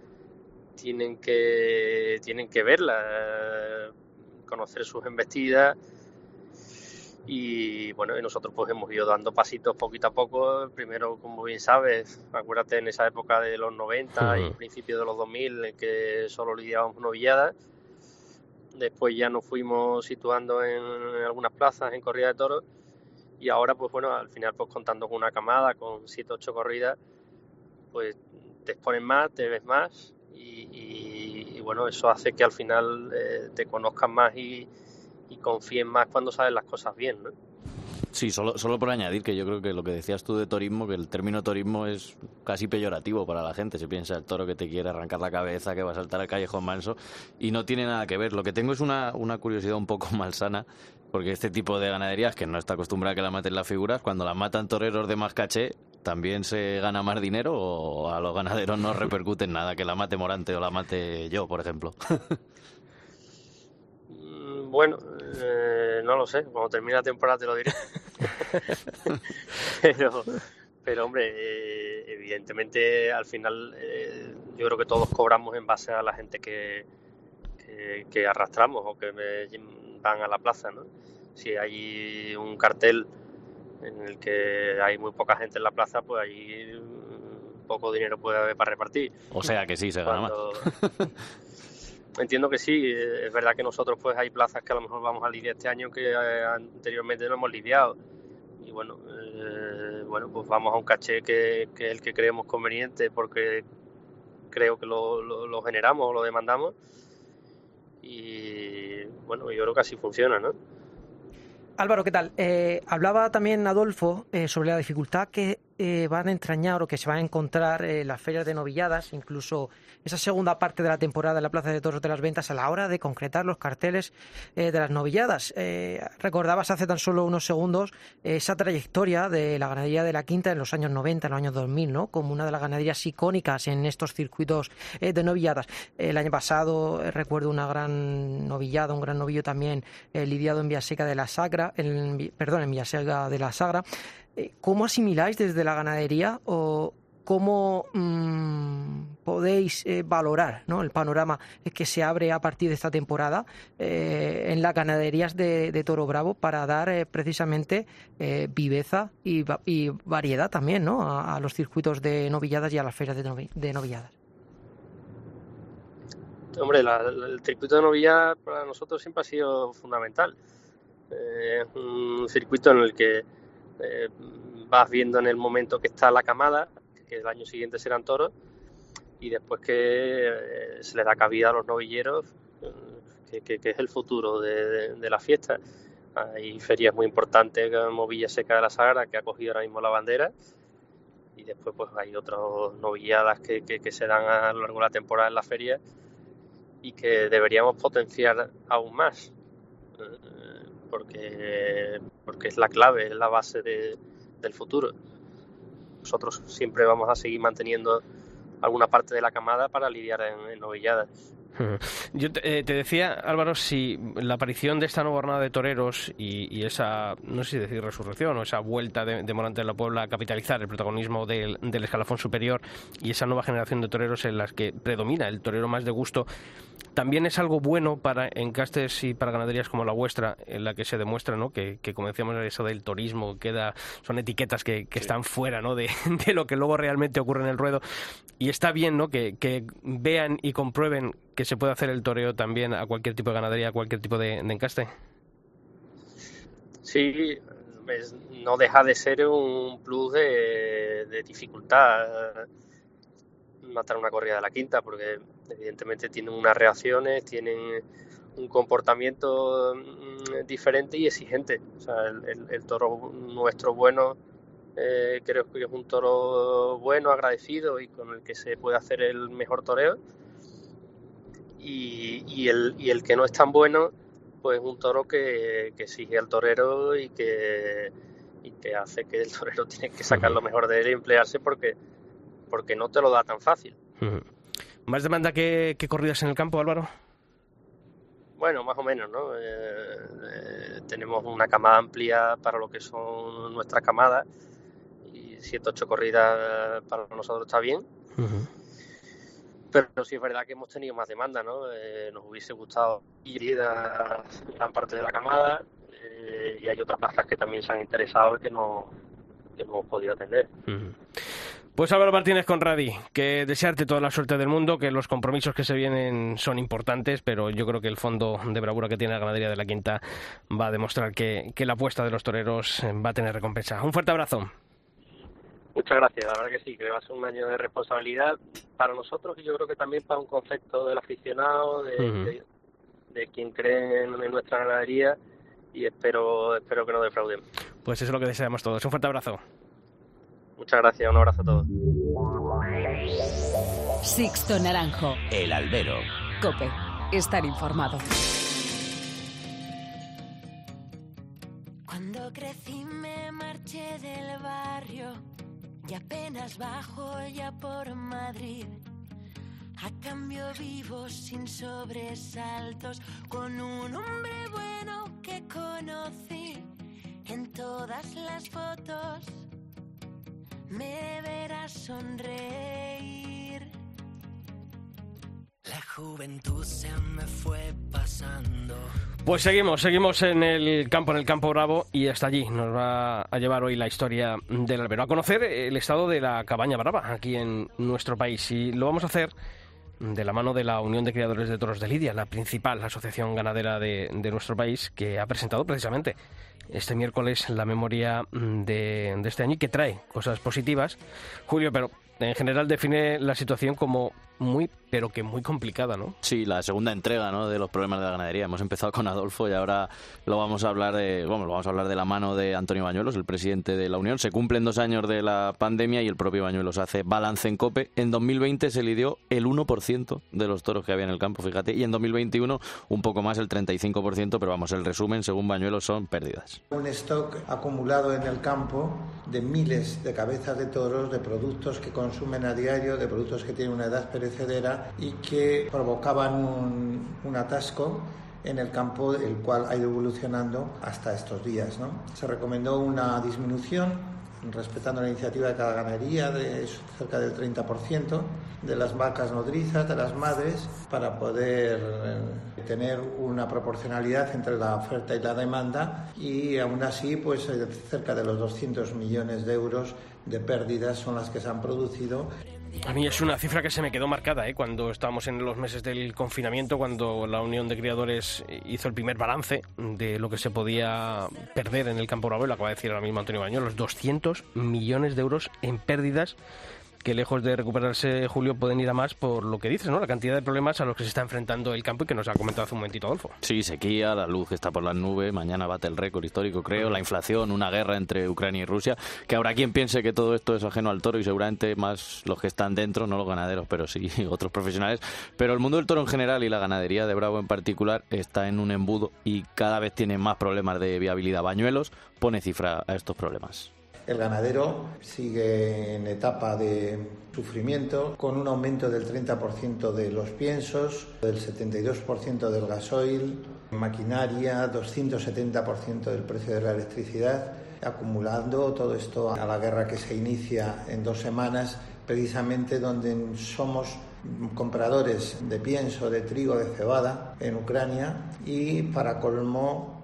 tienen que tienen que verla conocer sus embestidas y bueno, y nosotros pues hemos ido dando pasitos poquito a poco. Primero, como bien sabes, acuérdate en esa época de los 90 y principios de los 2000 en que solo lidiábamos novilladas Después ya nos fuimos situando en, algunas plazas en corrida de toros. Y ahora pues bueno, al final pues contando con una camada, con 7 ocho corridas, pues te expones más, te ves más. Y, bueno, eso hace que al final eh, te conozcan más y, y confíen más cuando sabes las cosas bien, ¿no? Sí, solo, solo por añadir que yo creo que lo que decías tú de turismo, que el término turismo es casi peyorativo para la gente. Se piensa el toro que te quiere arrancar la cabeza, que va a saltar al callejón manso, y no tiene nada que ver. Lo que tengo es una, una curiosidad un poco malsana, porque este tipo de ganaderías, que no está acostumbrada a que la maten las figuras, cuando la matan toreros de más caché, ¿también se gana más dinero o a los ganaderos no repercute en nada que la mate Morante o la mate yo, por ejemplo? Mm, bueno, eh, no lo sé, cuando termine la temporada te lo diré. pero, pero hombre, eh, evidentemente al final eh, yo creo que todos cobramos en base a la gente que, que, arrastramos o que van a la plaza. ¿no? Si hay un cartel en el que hay muy poca gente en la plaza, pues ahí poco dinero puede haber para repartir. O sea que sí, se gana más. Entiendo que sí, es verdad que nosotros pues hay plazas que a lo mejor vamos a lidiar este año que eh, anteriormente no hemos lidiado y bueno, eh, bueno pues vamos a un caché que, es el que creemos conveniente porque creo que lo, lo, generamos o lo demandamos y bueno, yo creo que así funciona, ¿no? Álvaro, ¿qué tal? Eh, hablaba también Adolfo sobre la dificultad que eh, van a entrañar o que se van a encontrar eh, las ferias de novilladas, incluso esa segunda parte de la temporada en la Plaza de Toros de las Ventas a la hora de concretar los carteles eh, de las novilladas. recordabas hace tan solo unos segundos esa trayectoria de la ganadería de la Quinta en los años 90, en los años 2000, ¿no? como una de las ganaderías icónicas en estos circuitos de novilladas. El año pasado recuerdo una gran novillada, un gran novillo también lidiado en Villaseca de la Sagra, perdón, en Villaseca de la Sagra. Eh, ¿Cómo asimiláis desde la ganadería o cómo mm, podéis eh, valorar el panorama que se abre a partir de esta temporada eh, en las ganaderías de, Toro Bravo para dar precisamente viveza y, variedad también ¿no? a, los circuitos de novilladas y a las ferias de, novilladas? Hombre, el circuito de novilladas para nosotros siempre ha sido fundamental. Es un circuito en el que eh, vas viendo en el momento que está la camada, que el año siguiente serán toros, y después que eh, se le da cabida a los novilleros, eh, que, es el futuro de, la fiesta. Hay ferias muy importantes como Villa Seca de la Sagra, que ha cogido ahora mismo la bandera, y después pues hay otras novilladas que, que, se dan a lo largo de la temporada en la feria y que deberíamos potenciar aún más porque, porque es la clave, es la base del futuro. Nosotros siempre vamos a seguir manteniendo alguna parte de la camada para lidiar en, novilladas. Yo eh, te, decía, Álvaro, si la aparición de esta nueva jornada de toreros y, esa, no sé si decir resurrección o esa vuelta de, Morante de la Puebla a capitalizar el protagonismo del, del, escalafón superior y esa nueva generación de toreros en las que predomina el torero más de gusto, también es algo bueno para encastes y para ganaderías como la vuestra, en la que se demuestra ¿no? que, que como decíamos, eso del turismo queda, son etiquetas que, están fuera ¿no? de, de, lo que luego realmente ocurre en el ruedo. Y está bien ¿no? que, que vean y comprueben que se puede hacer el toreo también a cualquier tipo de ganadería, a cualquier tipo de, encaste. Sí, no deja de ser un plus de, de dificultad matar una corrida de la quinta, porque evidentemente tienen unas reacciones, tienen un comportamiento mm, diferente y exigente. O sea, el, toro nuestro bueno eh, creo que es un toro bueno, agradecido y con el que se puede hacer el mejor toreo. Y, el, y el que no es tan bueno, pues es un toro que, que exige al torero y que, y que hace que el torero tiene que sacar lo mejor de él y emplearse porque, porque no te lo da tan fácil. ¿Más demanda que, que corridas en el campo, Álvaro? Bueno, más o menos, ¿no? Eh, eh, tenemos una camada amplia para lo que son nuestras camadas y 7 ocho corridas para nosotros está bien. Pero sí es verdad que hemos tenido más demanda, ¿no? Eh, nos hubiese gustado ir a gran parte de la camada y hay otras plazas que también se han interesado y que no, que no hemos podido atender. Pues Álvaro Martínez Conradi, que desearte toda la suerte del mundo, que los compromisos que se vienen son importantes, pero yo creo que el fondo de bravura que tiene la ganadería de la Quinta va a demostrar que, la apuesta de los toreros va a tener recompensa. Un fuerte abrazo. Muchas gracias, la verdad que sí, que va a ser un año de responsabilidad para nosotros y yo creo que también para un concepto del aficionado, de, quien cree en, nuestra ganadería y espero, espero que no defrauden. Pues eso es lo que deseamos todos. Un fuerte abrazo. Muchas gracias, un abrazo a todos. Sixto Naranjo. El albero. Cope. Estar informado. Y apenas bajo ya por Madrid. A cambio vivo sin sobresaltos con un hombre bueno que conocí en todas las fotos me verás sonreír. La juventud se me fue pasando. Pues seguimos, seguimos en el campo, en el campo bravo, y hasta allí nos va a llevar hoy la historia del albero, a conocer el estado de la cabaña brava aquí en nuestro país. Y lo vamos a hacer de la mano de la Unión de Criadores de Toros de Lidia, la principal asociación ganadera de, nuestro país, que ha presentado precisamente este miércoles la memoria de, de este año y que trae cosas positivas. Julio, pero en general define la situación como muy, pero que muy complicada, ¿no? Sí, la segunda entrega, ¿no? De los problemas de la ganadería. Hemos empezado con Adolfo y ahora lo vamos a hablar de, bueno, lo vamos a hablar de la mano de Antonio Bañuelos, el presidente de la Unión. Se cumplen dos años de la pandemia y el propio Bañuelos hace balance en COPE. En 2020 se lidió el 1% de los toros que había en el campo, fíjate, y en 2021 un poco más, el 35%, pero vamos, el resumen, según Bañuelos, son pérdidas. Un stock acumulado en el campo de miles de cabezas de toros, de productos que consumen a diario, de productos que tienen una edad y que provocaban un, atasco en el campo, el cual ha ido evolucionando hasta estos días. ¿no? Se recomendó una disminución respetando la iniciativa de cada ganadería de cerca del 30% de las vacas nodrizas, de las madres, para poder eh, tener una proporcionalidad entre la oferta y la demanda y aún así pues eh, cerca de los 200 millones de euros de pérdidas son las que se han producido a mí es una cifra que se me quedó marcada ¿eh? cuando estábamos en los meses del confinamiento, cuando la Unión de Criadores hizo el primer balance de lo que se podía perder en el campo bravo, lo acaba de decir ahora mismo Antonio Baño, los 200 millones de euros en pérdidas que lejos de recuperarse Julio pueden ir a más por lo que dices, ¿no? La cantidad de problemas a los que se está enfrentando el campo y que nos ha comentado hace un momentito Adolfo. Sí, sequía, la luz está por las nubes, mañana bate el récord histórico, creo, la inflación, una guerra entre Ucrania y Rusia, que habrá quien piense que todo esto es ajeno al toro y seguramente más los que están dentro, no los ganaderos, pero sí otros profesionales. Pero el mundo del toro en general y la ganadería de Bravo en particular está en un embudo y cada vez tiene más problemas de viabilidad. Bañuelos pone cifra a estos problemas. El ganadero sigue en etapa de sufrimiento con un aumento del 30% de los piensos, del 72% del gasoil, maquinaria, 270% del precio de la electricidad, acumulando todo esto a la guerra que se inicia en dos semanas, precisamente donde somos compradores de pienso, de trigo, de cebada en Ucrania y para colmo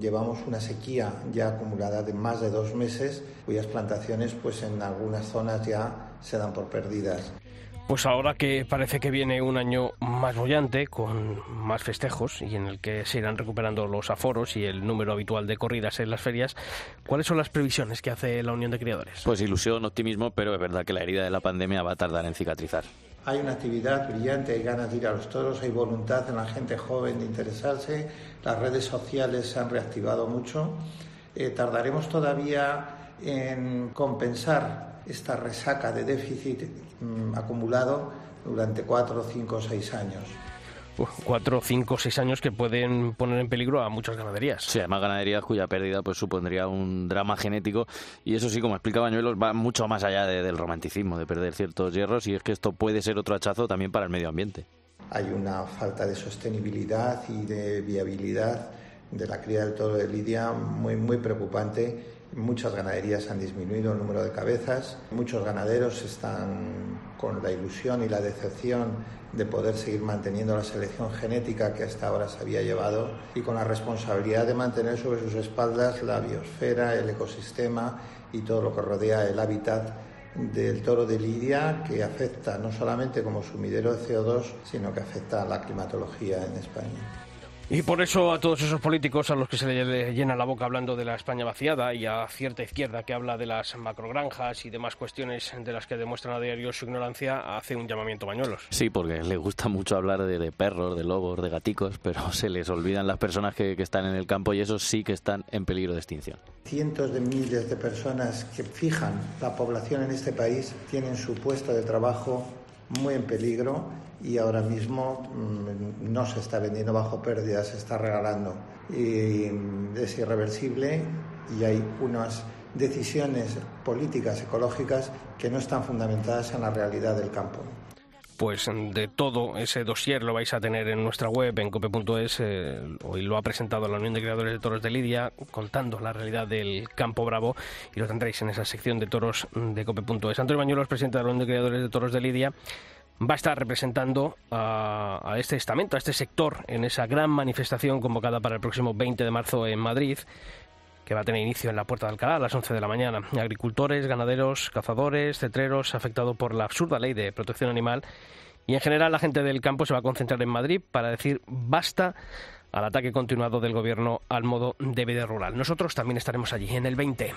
llevamos una sequía ya acumulada de más de dos meses, cuyas plantaciones pues en algunas zonas ya se dan por perdidas. Pues ahora que parece que viene un año más bollante, con más festejos y en el que se irán recuperando los aforos y el número habitual de corridas en las ferias, ¿cuáles son las previsiones que hace la Unión de Criadores? Pues ilusión, optimismo, pero es verdad que la herida de la pandemia va a tardar en cicatrizar. Hay una actividad brillante, hay ganas de ir a los toros, hay voluntad en la gente joven de interesarse, las redes sociales se han reactivado mucho. Eh, tardaremos todavía en compensar esta resaca de déficit mm, acumulado durante cuatro, cinco o seis años. Cuatro, cinco, seis años que pueden poner en peligro a muchas ganaderías. Sí, además ganaderías cuya pérdida pues supondría un drama genético y eso sí, como explica Bañuelos, va mucho más allá del romanticismo, de perder ciertos hierros y es que esto puede ser otro hachazo también para el medio ambiente. Hay una falta de sostenibilidad y de viabilidad de la cría del toro de Lidia muy, muy preocupante Muchas ganaderías han disminuido el número de cabezas, muchos ganaderos están con la ilusión y la decepción de poder seguir manteniendo la selección genética que hasta ahora se había llevado y con la responsabilidad de mantener sobre sus espaldas la biosfera, el ecosistema y todo lo que rodea el hábitat del toro de Lidia que afecta no solamente como sumidero de CO2, sino que afecta a la climatología en España. Y por eso a todos esos políticos a los que se les llena la boca hablando de la España vaciada y a cierta izquierda que habla de las macrogranjas y demás cuestiones de las que demuestran a diario su ignorancia, hace un llamamiento bañuelos. Sí, porque les gusta mucho hablar de, perros, de lobos, de gaticos, pero se les olvidan las personas que, que están en el campo y esos sí que están en peligro de extinción. Cientos de miles de personas que fijan la población en este país tienen su puesto de trabajo muy en peligro y ahora mismo mm, no se está vendiendo bajo pérdida, se está regalando. Y mm, es irreversible y hay unas decisiones políticas, ecológicas, que no están fundamentadas en la realidad del campo pues de todo ese dossier lo vais a tener en nuestra web, en cope.es. Eh, hoy lo ha presentado la Unión de Creadores de Toros de Lidia, contando la realidad del Campo Bravo, y lo tendréis en esa sección de toros de cope.es. Antonio Bañuelos, presidente de la Unión de Creadores de Toros de Lidia, va a estar representando a, a, este estamento, a este sector, en esa gran manifestación convocada para el próximo 20 de marzo en Madrid que va a tener inicio en la Puerta de Alcalá a las 11 de la mañana. Agricultores, ganaderos, cazadores, cetreros afectados por la absurda ley de protección animal y en general la gente del campo se va a concentrar en Madrid para decir basta al ataque continuado del gobierno al modo de vida rural. Nosotros también estaremos allí en el 20M.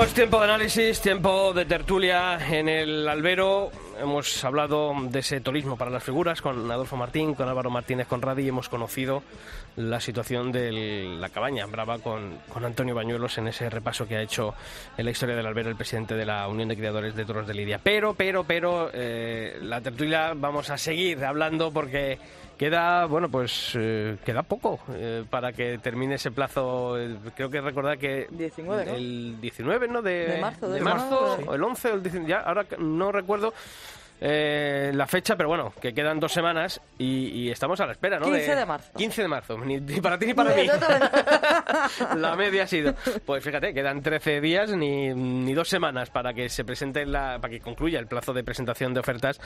Pues tiempo de análisis, tiempo de tertulia en el albero. Hemos hablado de ese turismo para las figuras con Adolfo Martín, con Álvaro Martínez Conradi y hemos conocido la situación de la cabaña brava con, con, Antonio Bañuelos en ese repaso que ha hecho en la historia del albero el presidente de la Unión de Criadores de Toros de Lidia. Pero, pero, pero, eh, la tertulia vamos a seguir hablando porque Queda, bueno, pues eh, queda poco eh, para que termine ese plazo. Eh, creo que recordar que 19, el 19, ¿no? De, marzo, de, marzo, o el 11 o el 19, ya, ahora no recuerdo eh, la fecha, pero bueno, que quedan dos semanas y, estamos a la espera, ¿no? 15 de, marzo. 15 de marzo, ni, para ti ni para mí. la media ha sido. Pues fíjate, quedan 13 días ni, ni dos semanas para que se presente, la, para que concluya el plazo de presentación de ofertas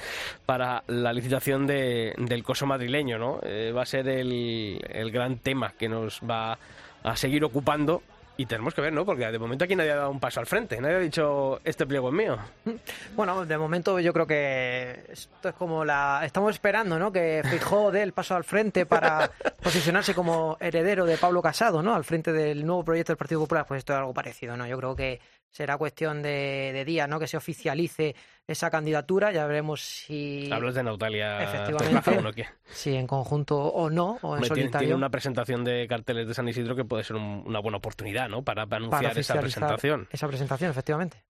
para la licitación de, del coso madrileño, ¿no? Eh, va a ser el, el gran tema que nos va a seguir ocupando y tenemos que ver, ¿no? Porque de momento aquí nadie ha dado un paso al frente, nadie ha dicho este pliego es mío. Bueno, de momento yo creo que esto es como la... Estamos esperando, ¿no? Que Fijó dé el paso al frente para posicionarse como heredero de Pablo Casado, ¿no? Al frente del nuevo proyecto del Partido Popular, pues esto es algo parecido, ¿no? Yo creo que será cuestión de, de días, ¿no? Que se oficialice esa candidatura, ya veremos si... Hablas de Natalia Efectivamente, Si en conjunto o no, o en solitario. Tiene una presentación de carteles de San Isidro que puede ser una buena oportunidad, ¿no? Para, anunciar esa presentación. Esa presentación, efectivamente.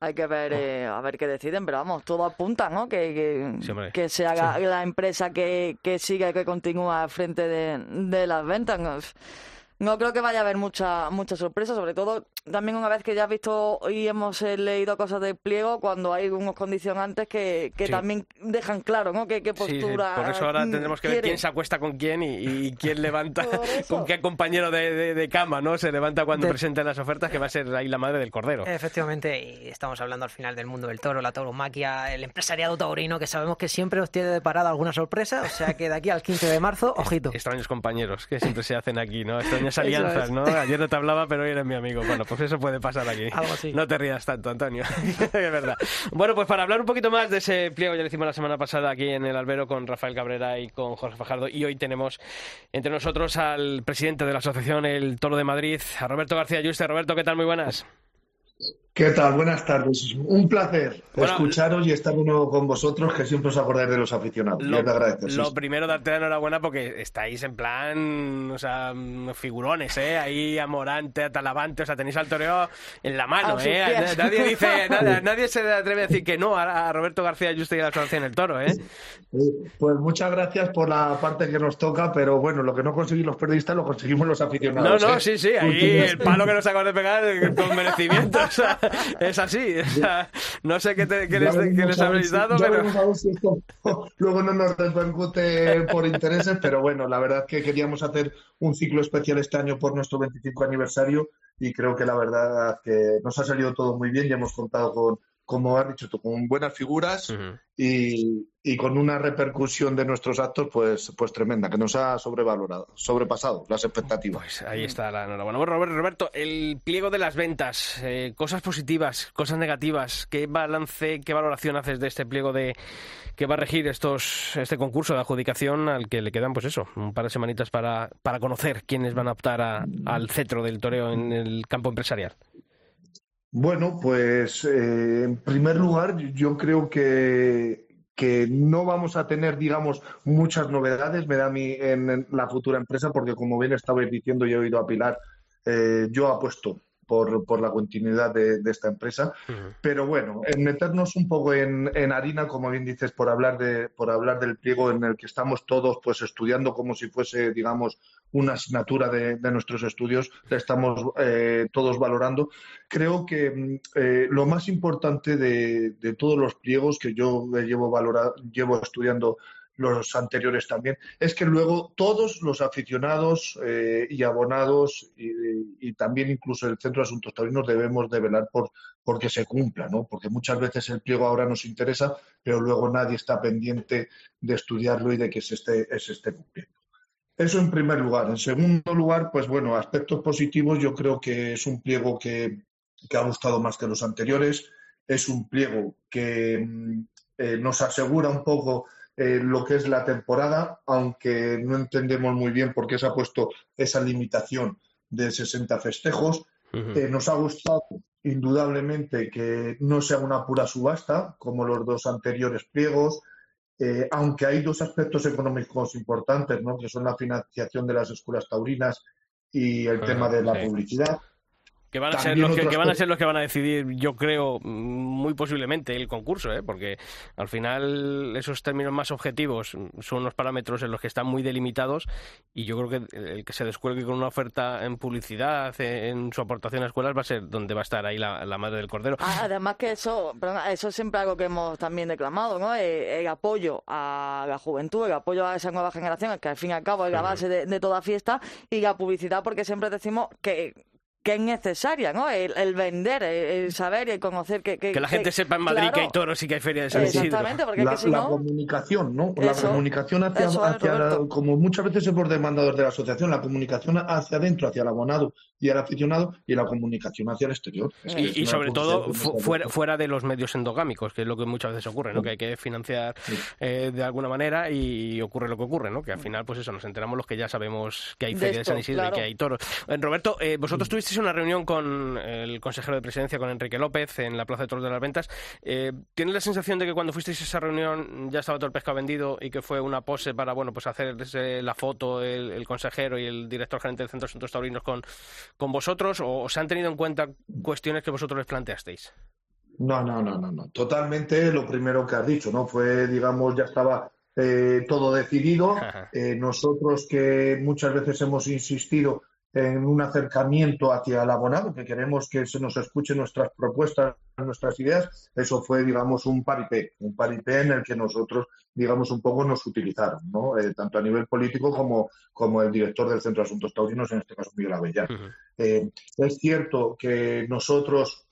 Hay que ver eh, a ver qué deciden, pero vamos, todo apunta, ¿no? Que, que, se haga la empresa que, que siga, que continúa al frente de, de las ventas. No creo que vaya a haber mucha, mucha sorpresa, sobre todo también una vez que ya has visto y hemos eh, leído cosas de pliego, cuando hay unos condicionantes que, que también dejan claro, ¿no? Qué, postura. Por eso ahora tendremos que ver quién se acuesta con quién y, quién levanta, con qué compañero de, de, cama, ¿no? Se levanta cuando presenten las ofertas, que va a ser ahí la madre del cordero. Efectivamente, y estamos hablando al final del mundo del toro, la tauromaquia, el empresariado taurino, que sabemos que siempre os tiene de parada alguna sorpresa, o sea que de aquí al 15 de marzo, ojito. Extraños compañeros que siempre se hacen aquí, ¿no? Alianzas, ¿no? Ayer no te hablaba, pero hoy eres mi amigo. Bueno, pues eso puede pasar aquí. Algo así. No te rías tanto, Antonio. es verdad. Bueno, pues para hablar un poquito más de ese pliego, ya lo hicimos la semana pasada aquí en el Albero con Rafael Cabrera y con Jorge Fajardo, y hoy tenemos entre nosotros al presidente de la asociación El Toro de Madrid, a Roberto García Yuste. Roberto, ¿qué tal? Muy buenas. ¿Qué tal? Buenas tardes. Un placer escucharos y estar uno con vosotros, que siempre os acordáis de los aficionados. Lo, primero, darte la enhorabuena porque estáis en plan, o sea, figurones, ¿eh? Ahí amorante, atalavante, o sea, tenéis al toreo en la mano, ¿eh? Nadie dice, nadie, se atreve a decir que no a, Roberto García Yuste y a la en el toro, ¿eh? Pues muchas gracias por la parte que nos toca, pero bueno, lo que no conseguimos los periodistas lo conseguimos los aficionados. No, no, ¿eh? sí, sí, ahí el palo que nos acabas de pegar con merecimiento, o sea, es así. no sé qué, les, habéis dado, pero... luego no nos repercute por intereses, pero bueno, la verdad que queríamos hacer un ciclo especial este año por nuestro 25 aniversario y creo que la verdad que nos ha salido todo muy bien y hemos contado con como has dicho tú, con buenas figuras y, y, con una repercusión de nuestros actos pues, pues tremenda, que nos ha sobrevalorado, sobrepasado las expectativas. Pues ahí está la enhorabuena. Bueno, Roberto, el pliego de las ventas, eh, cosas positivas, cosas negativas, ¿qué balance, qué valoración haces de este pliego de que va a regir estos este concurso de adjudicación al que le quedan, pues eso, un par de semanitas para, para conocer quiénes van a optar al cetro del toreo en el campo empresarial? Bueno, pues eh, en primer lugar, yo creo que, que no vamos a tener, digamos, muchas novedades, me da a mí, en, la futura empresa, porque como bien estabais diciendo y he oído a Pilar, eh, yo apuesto por, por la continuidad de, esta empresa. Pero bueno, en meternos un poco en, en, harina, como bien dices, por hablar, de, por hablar del pliego en el que estamos todos pues estudiando como si fuese, digamos, una asignatura de, nuestros estudios, la estamos eh, todos valorando. Creo que mm, eh, lo más importante de, de, todos los pliegos que yo llevo, valorado, llevo estudiando los anteriores también, es que luego todos los aficionados eh, y abonados y, también incluso el Centro de Asuntos Taurinos debemos de velar por porque se cumpla, ¿no? Porque muchas veces el pliego ahora nos interesa, pero luego nadie está pendiente de estudiarlo y de que se esté, se esté cumpliendo. Eso en primer lugar. En segundo lugar, pues bueno, aspectos positivos, yo creo que es un pliego que, que ha gustado más que los anteriores. Es un pliego que mm, eh, nos asegura un poco eh, lo que es la temporada, aunque no entendemos muy bien por qué se ha puesto esa limitación de 60 festejos. Eh, nos ha gustado indudablemente que no sea una pura subasta, como los dos anteriores pliegos, eh, aunque hay dos aspectos económicos importantes, ¿no? que son la financiación de las escuelas taurinas y el tema de la publicidad. Que van, a ser los que, van a ser los que van a decidir, yo creo, muy posiblemente el concurso, ¿eh? porque al final esos términos más objetivos son unos parámetros en los que están muy delimitados y yo creo que el que se descuelgue con una oferta en publicidad, en su aportación a escuelas, va a ser donde va a estar ahí la, madre del cordero. Ah, además que eso, eso es siempre algo que hemos también declamado, ¿no? Eh, el, apoyo a la juventud, el apoyo a esa nueva generación, que al fin y al cabo es la base de toda fiesta, y la publicidad, porque siempre decimos que que es necesaria, ¿no? El, vender, el, saber y el conocer que... Que, la gente sepa en Madrid que hay toros y que hay feria de San Exactamente, porque la, si no... la comunicación, ¿no? la comunicación hacia, hacia como muchas veces hemos demandado desde la asociación, la comunicación hacia adentro, hacia el abonado y al aficionado y la comunicación hacia el exterior. y, sobre todo fuera, fuera de los medios endogámicos, que es lo que muchas veces ocurre, ¿no? Que hay que financiar eh, de alguna manera y ocurre lo que ocurre, ¿no? Que al final, pues eso, nos enteramos los que ya sabemos que hay feria de, San Isidro y que hay toros. Eh, Roberto, eh, vosotros tuvisteis una reunión con el consejero de presidencia, con Enrique López, en la Plaza de Toros de las Ventas. ¿Tienes la sensación de que cuando fuisteis a esa reunión ya estaba todo el pescado vendido y que fue una pose para, bueno, pues hacer la foto el, el consejero y el director gerente del Centro de Asuntos Taurinos con con vosotros o se han tenido en cuenta cuestiones que vosotros les planteasteis? No, no, no, no, no. Totalmente lo primero que has dicho, ¿no? Fue, digamos, ya estaba eh, todo decidido. Eh, nosotros que muchas veces hemos insistido en un acercamiento hacia el abonado, que queremos que se nos escuchen nuestras propuestas, nuestras ideas, eso fue, digamos, un paripé, un paripé en el que nosotros, digamos, un poco nos utilizaron, ¿no? Eh, tanto a nivel político como, como el director del Centro de Asuntos Taurinos, en este caso Miguel Avellán. Eh, es cierto que nosotros,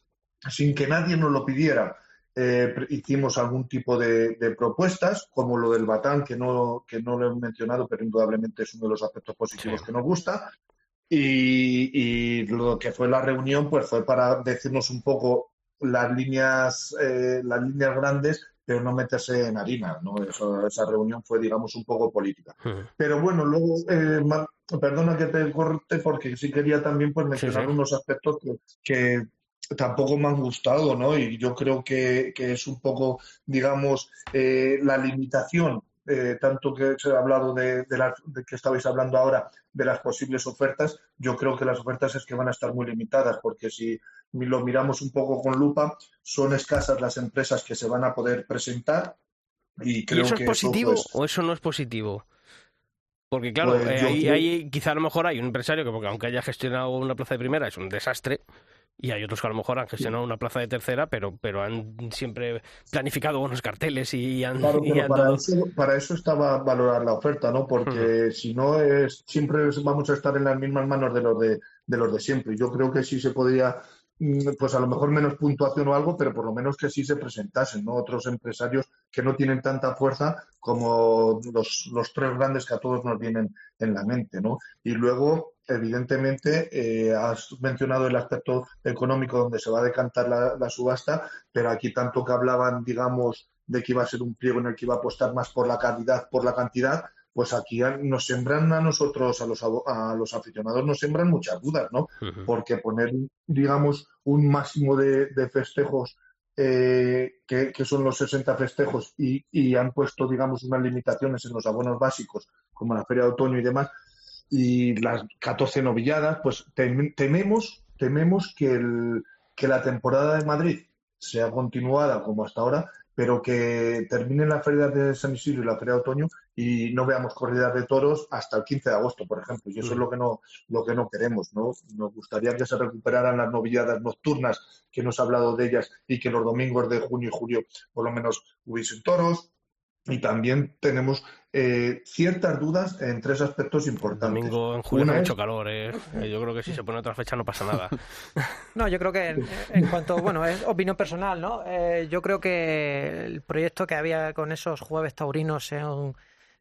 sin que nadie nos lo pidiera, eh, hicimos algún tipo de, propuestas, como lo del Batán, que no, que no lo he mencionado, pero indudablemente es uno de los aspectos positivos que nos gusta. Y, lo que fue la reunión, pues fue para decirnos un poco las líneas, eh, las líneas grandes, pero no meterse en harina, ¿no? esa reunión fue, digamos, un poco política. Pero bueno, luego, eh, perdona que te corte, porque sí quería también pues, mencionar unos aspectos que, tampoco me han gustado, ¿no? Y yo creo que, es un poco, digamos, eh, la limitación eh, tanto que se ha hablado de, de, que estabais hablando ahora de las posibles ofertas, yo creo que las ofertas es que van a estar muy limitadas, porque si lo miramos un poco con lupa, son escasas las empresas que se van a poder presentar. Y, creo eso es positivo pues o eso no es positivo? Porque claro, pues eh, ahí, quizá a lo mejor hay un empresario que, porque aunque haya gestionado una plaza de primera, es un desastre, y hay otros que a lo mejor han gestionado una plaza de tercera, pero, pero han siempre planificado buenos carteles y han... Claro, para, eso, para eso estaba valorar la oferta, ¿no? Porque si no, es siempre vamos a estar en las mismas manos de los de, de los de siempre. Yo creo que sí se podría pues a lo mejor menos puntuación o algo, pero por lo menos que sí se presentasen, ¿no? Otros empresarios que no tienen tanta fuerza como los, los tres grandes que a todos nos vienen en la mente, ¿no? Y luego evidentemente, eh, has mencionado el aspecto económico donde se va a decantar la, subasta, pero aquí tanto que hablaban, digamos, de que iba a ser un pliego en el que iba a apostar más por la calidad, por la cantidad, pues aquí nos sembran a nosotros, a los, a los aficionados, nos sembran muchas dudas, ¿no? Porque poner, digamos, un máximo de, festejos eh, que, son los 60 festejos y, y, han puesto, digamos, unas limitaciones en los abonos básicos, como la feria de otoño y demás, y las 14 novilladas, pues tememos, tememos que, el, que la temporada de Madrid sea continuada como hasta ahora, pero que termine la feria de San Isidro y la feria de otoño y no veamos corridas de toros hasta el 15 de agosto, por ejemplo. Y eso es lo que no, lo que no queremos, ¿no? Nos gustaría que se recuperaran las novilladas nocturnas, que nos ha hablado de ellas, y que los domingos de junio y julio por lo menos hubiesen toros, y también tenemos eh, ciertas dudas en tres aspectos importantes. Domingo en julio mucho calor, ¿eh? yo creo que si se pone otra fecha no pasa nada. no, yo creo que en, cuanto, bueno, es opinión personal, ¿no? Eh, yo creo que el proyecto que había con esos jueves taurinos en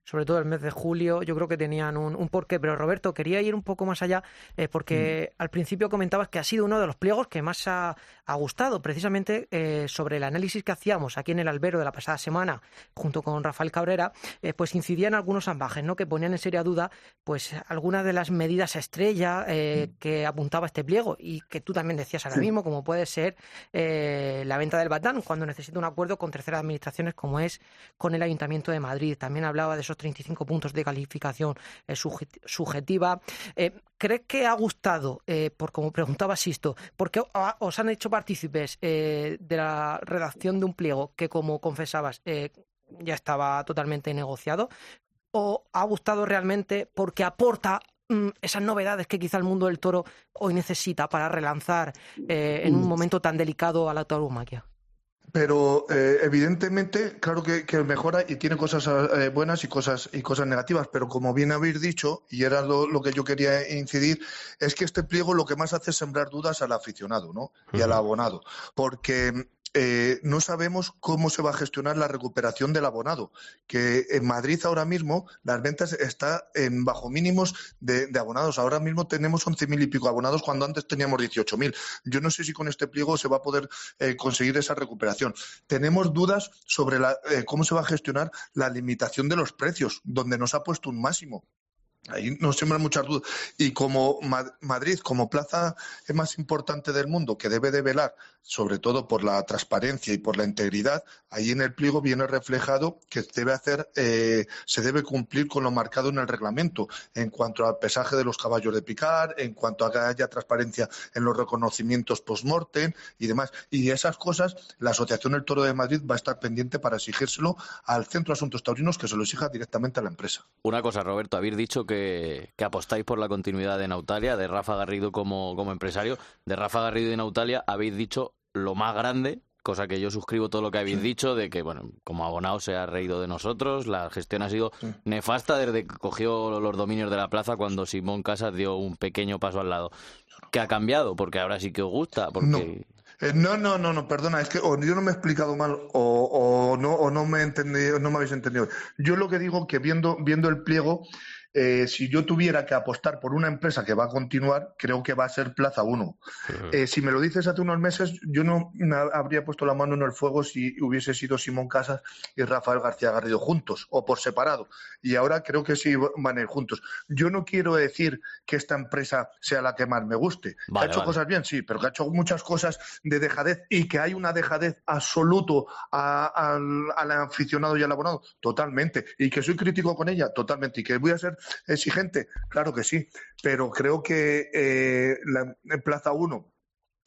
sobre todo el mes de julio, yo creo que tenían un, porqué. Pero Roberto, quería ir un poco más allá, eh, porque mm. al principio comentabas que ha sido uno de los pliegos que más ha, gustado, precisamente eh, sobre el análisis que hacíamos aquí en el albero de la pasada semana, junto con Rafael Cabrera, eh, pues incidían algunos ambajes, ¿no? Que ponían en seria duda, pues, algunas de las medidas estrella mm. que apuntaba este pliego y que tú también decías ahora mismo, como puede ser la venta del Batán, cuando necesita un acuerdo con terceras administraciones, como es con el Ayuntamiento de Madrid. También hablaba de esos 35 puntos de calificación eh, subjetiva. Eh, ¿Crees que ha gustado, eh, por como preguntaba Sisto, porque os han hecho partícipes de la redacción de un pliego que, como confesabas, ya estaba totalmente negociado? ¿O ha gustado realmente porque aporta mm, esas novedades que quizá el mundo del toro hoy necesita para relanzar en un momento tan delicado a la tauromaquia? Pero eh, evidentemente, claro que, mejora y tiene cosas eh, buenas y cosas y cosas negativas. Pero como bien habéis dicho, y era lo, que yo quería incidir, es que este pliego lo que más hace es sembrar dudas al aficionado, ¿no? Y al abonado. Porque eh, no sabemos cómo se va a gestionar la recuperación del abonado, que en Madrid ahora mismo las ventas están en bajo mínimos de, abonados. Ahora mismo tenemos 11.000 y pico abonados cuando antes teníamos 18.000. Yo no sé si con este pliego se va a poder eh, conseguir esa recuperación. Tenemos dudas sobre eh, cómo se va a gestionar la limitación de los precios, donde nos ha puesto un máximo. Ahí nos sembran muchas dudas. Y como Madrid, como plaza más importante del mundo, que debe de velar sobre todo por la transparencia y por la integridad, ahí en el pliego viene reflejado que debe hacer, eh, se debe cumplir con lo marcado en el reglamento en cuanto al pesaje de los caballos de picar, en cuanto a que haya transparencia en los reconocimientos post-mortem y demás. Y esas cosas, la Asociación del Toro de Madrid va a estar pendiente para exigírselo al Centro de Asuntos Taurinos que se lo exija directamente a la empresa. Una cosa, Roberto, habéis dicho que, que apostáis por la continuidad de Nautalia, de Rafa Garrido como, como empresario. De Rafa Garrido y Nautalia habéis dicho lo más grande cosa que yo suscribo todo lo que habéis dicho, de que, bueno, como abonado se ha reído de nosotros, la gestión ha sido nefasta desde que cogió los dominios de la plaza cuando Simón Casas dio un pequeño paso al lado. ¿Qué ha cambiado? Porque ahora sí que os gusta, porque... Eh, no, no, no, no, perdona, es que o yo no me he explicado mal o, o no, o no me he entendido, no me habéis entendido. Yo lo que digo que viendo, viendo el pliego, eh, si yo tuviera que apostar por una empresa que va a continuar, creo que va a ser Plaza 1. Eh, si me lo dices hace unos meses, yo no me habría puesto la mano en el fuego si hubiese sido Simón Casas y Rafael García Garrido juntos o por separado. Y ahora creo que sí van a ir juntos. Yo no quiero decir que esta empresa sea la que más me guste. ha hecho cosas bien, sí, pero que ha hecho muchas cosas de dejadez y que hay una dejadez absoluto al, al aficionado y al abonado, totalmente. Y que soy crítico con ella, totalmente. Y que voy a ser exigente, claro que sí, pero creo que eh, la, en Plaza 1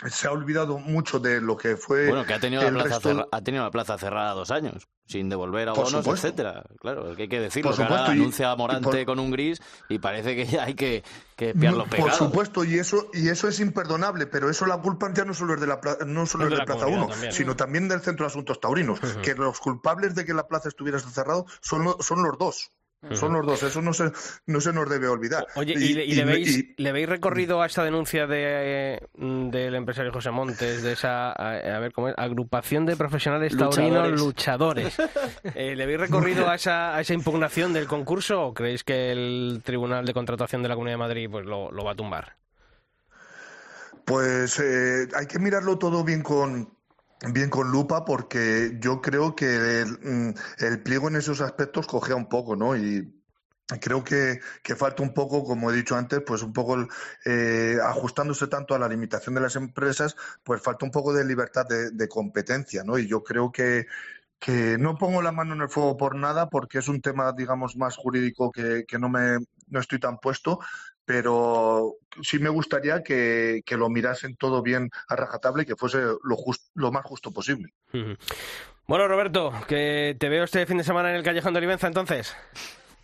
se ha olvidado mucho de lo que fue. Bueno, que ha tenido, la plaza, ha tenido la plaza cerrada dos años, sin devolver abonos, etcétera. Claro, que hay que decirlo. que ahora anuncia a Morante con un gris y parece que ya hay que, que espiar los pegados. Por supuesto, y eso, y eso es imperdonable, pero eso la culpa ya no solo es de, la, no solo es de, Plaza 1, sino también del Centro de Asuntos Taurinos, que los culpables de que la plaza estuviera cerrada son, son los dos. Son los dos, eso no se, no se nos debe olvidar. Oye, ¿y, le, veis, le, veis, recorrido a esta denuncia de, del empresario José Montes, de esa a, ver, ¿cómo es? agrupación de profesionales taurinos luchadores? Eh, ¿Le veis recorrido a esa, a esa impugnación del concurso o creéis que el Tribunal de Contratación de la Comunidad de Madrid pues, lo, lo va a tumbar? Pues eh, hay que mirarlo todo bien con, bien con lupa porque yo creo que mm, el, pliego en esos aspectos cogea un poco, ¿no? Y creo que, falta un poco, como he dicho antes, pues un poco eh, ajustándose tanto a la limitación de las empresas, pues falta un poco de libertad de, competencia, ¿no? Y yo creo que, que no pongo la mano en el fuego por nada porque es un tema, digamos, más jurídico que, que no me no estoy tan puesto, pero sí me gustaría que, lo mirasen todo bien a rajatable y que fuese lo, lo más justo posible. Bueno, Roberto, que te veo este fin de semana en el Callejón de Olivenza, entonces.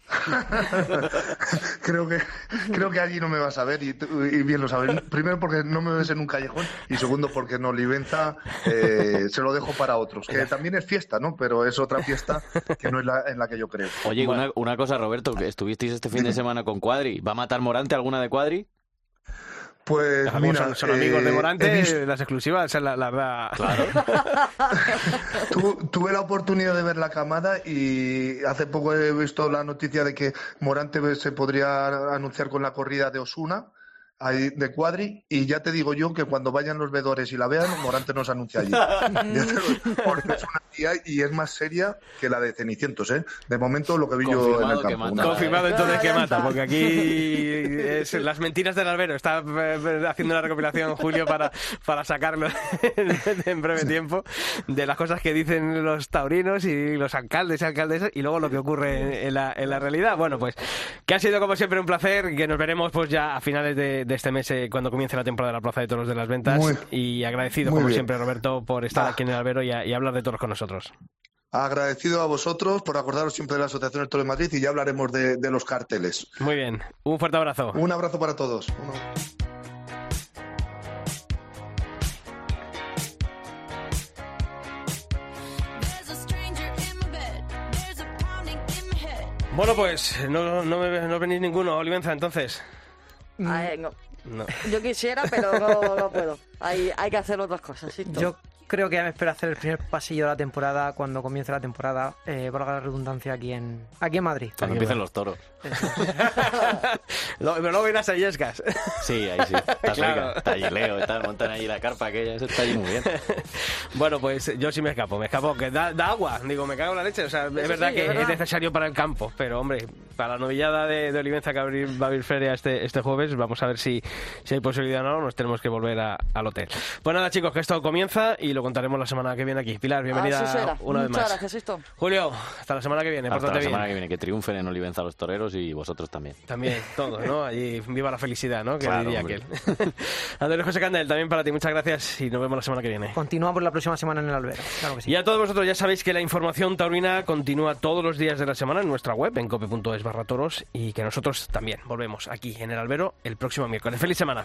creo que creo que allí no me vas a ver y, bien lo sabes. Primero porque no me ves en un callejón y segundo porque en Olivenza eh, se lo dejo para otros. Que también es fiesta, ¿no? Pero es otra fiesta que no es la en la que yo creo. Oye, una, una cosa, Roberto, que estuvisteis este fin de semana con Cuadri. ¿Va a matar Morante alguna de Cuadri? Pues mira, son, amigos de eh, Morante, las exclusivas, la, la, Claro. tuve la oportunidad de ver la camada y hace poco he visto la noticia de que Morante se podría anunciar con la corrida de Osuna ahí de Cuadri y ya te digo yo que cuando vayan los vedores y la vean, Morante nos anuncia allí. Porque es una tía y es más seria que la de Cenicientos, ¿eh? De momento lo que vi yo en el campo. Confirmado entonces que mata, porque aquí es las mentiras del albero. Está eh, haciendo una recopilación Julio para, para sacarlo en breve tiempo de las cosas que dicen los taurinos y los alcaldes y alcaldesas y luego lo que ocurre en la, en la realidad. Bueno, pues que ha sido como siempre un placer, que nos veremos pues ya a finales de de este mes eh, cuando comience la temporada de la Plaza de Toros de las Ventas. y agradecido, como siempre, Roberto, por estar ah. aquí en el albero y, hablar de toros con nosotros. Agradecido a vosotros por acordaros siempre de la Asociación del Toro de Madrid y ya hablaremos de, los carteles. Muy bien, un fuerte abrazo. Un abrazo para todos. Bueno, pues no, no, venís ninguno Olivenza entonces. Mm. Yo quisiera, pero no, puedo. Hay, hay que hacer otras cosas. Yo creo que ya me espero hacer el primer pasillo de la temporada cuando comience la temporada, eh, valga la redundancia, aquí en, aquí en Madrid. Cuando empiecen los toros. no, pero luego irás a Yescas. Sí, ahí sí. Está claro. Tallileo, tal, montan ahí la carpa aquella, eso está ahí muy bien. bueno, pues yo sí me escapo, me escapo, que da, da agua, digo, me cago en la leche. O sea, es verdad que es, necesario para el campo, pero hombre, para la novillada de, de Olivenza que va a abrir feria este, este jueves, vamos a ver si, si hay posibilidad o no, nos tenemos que volver al hotel. Pues nada, chicos, que esto comienza y lo contaremos la semana que viene aquí. Pilar, bienvenida una vez más. Gracias, Julio, hasta la semana que viene. Hasta la semana que viene, que triunfen en Olivenza los toreros y vosotros también. También, todos, ¿no? Allí viva la felicidad, ¿no? Que diría aquel. Andrés José Candel, también para ti, muchas gracias y nos vemos la semana que viene. Continuamos la próxima semana en el albero, claro que sí. Y a todos vosotros ya sabéis que la información taurina continúa todos los días de la semana en nuestra web, en cope.es barra toros y que nosotros también volvemos aquí en el albero el próximo miércoles. ¡Feliz semana!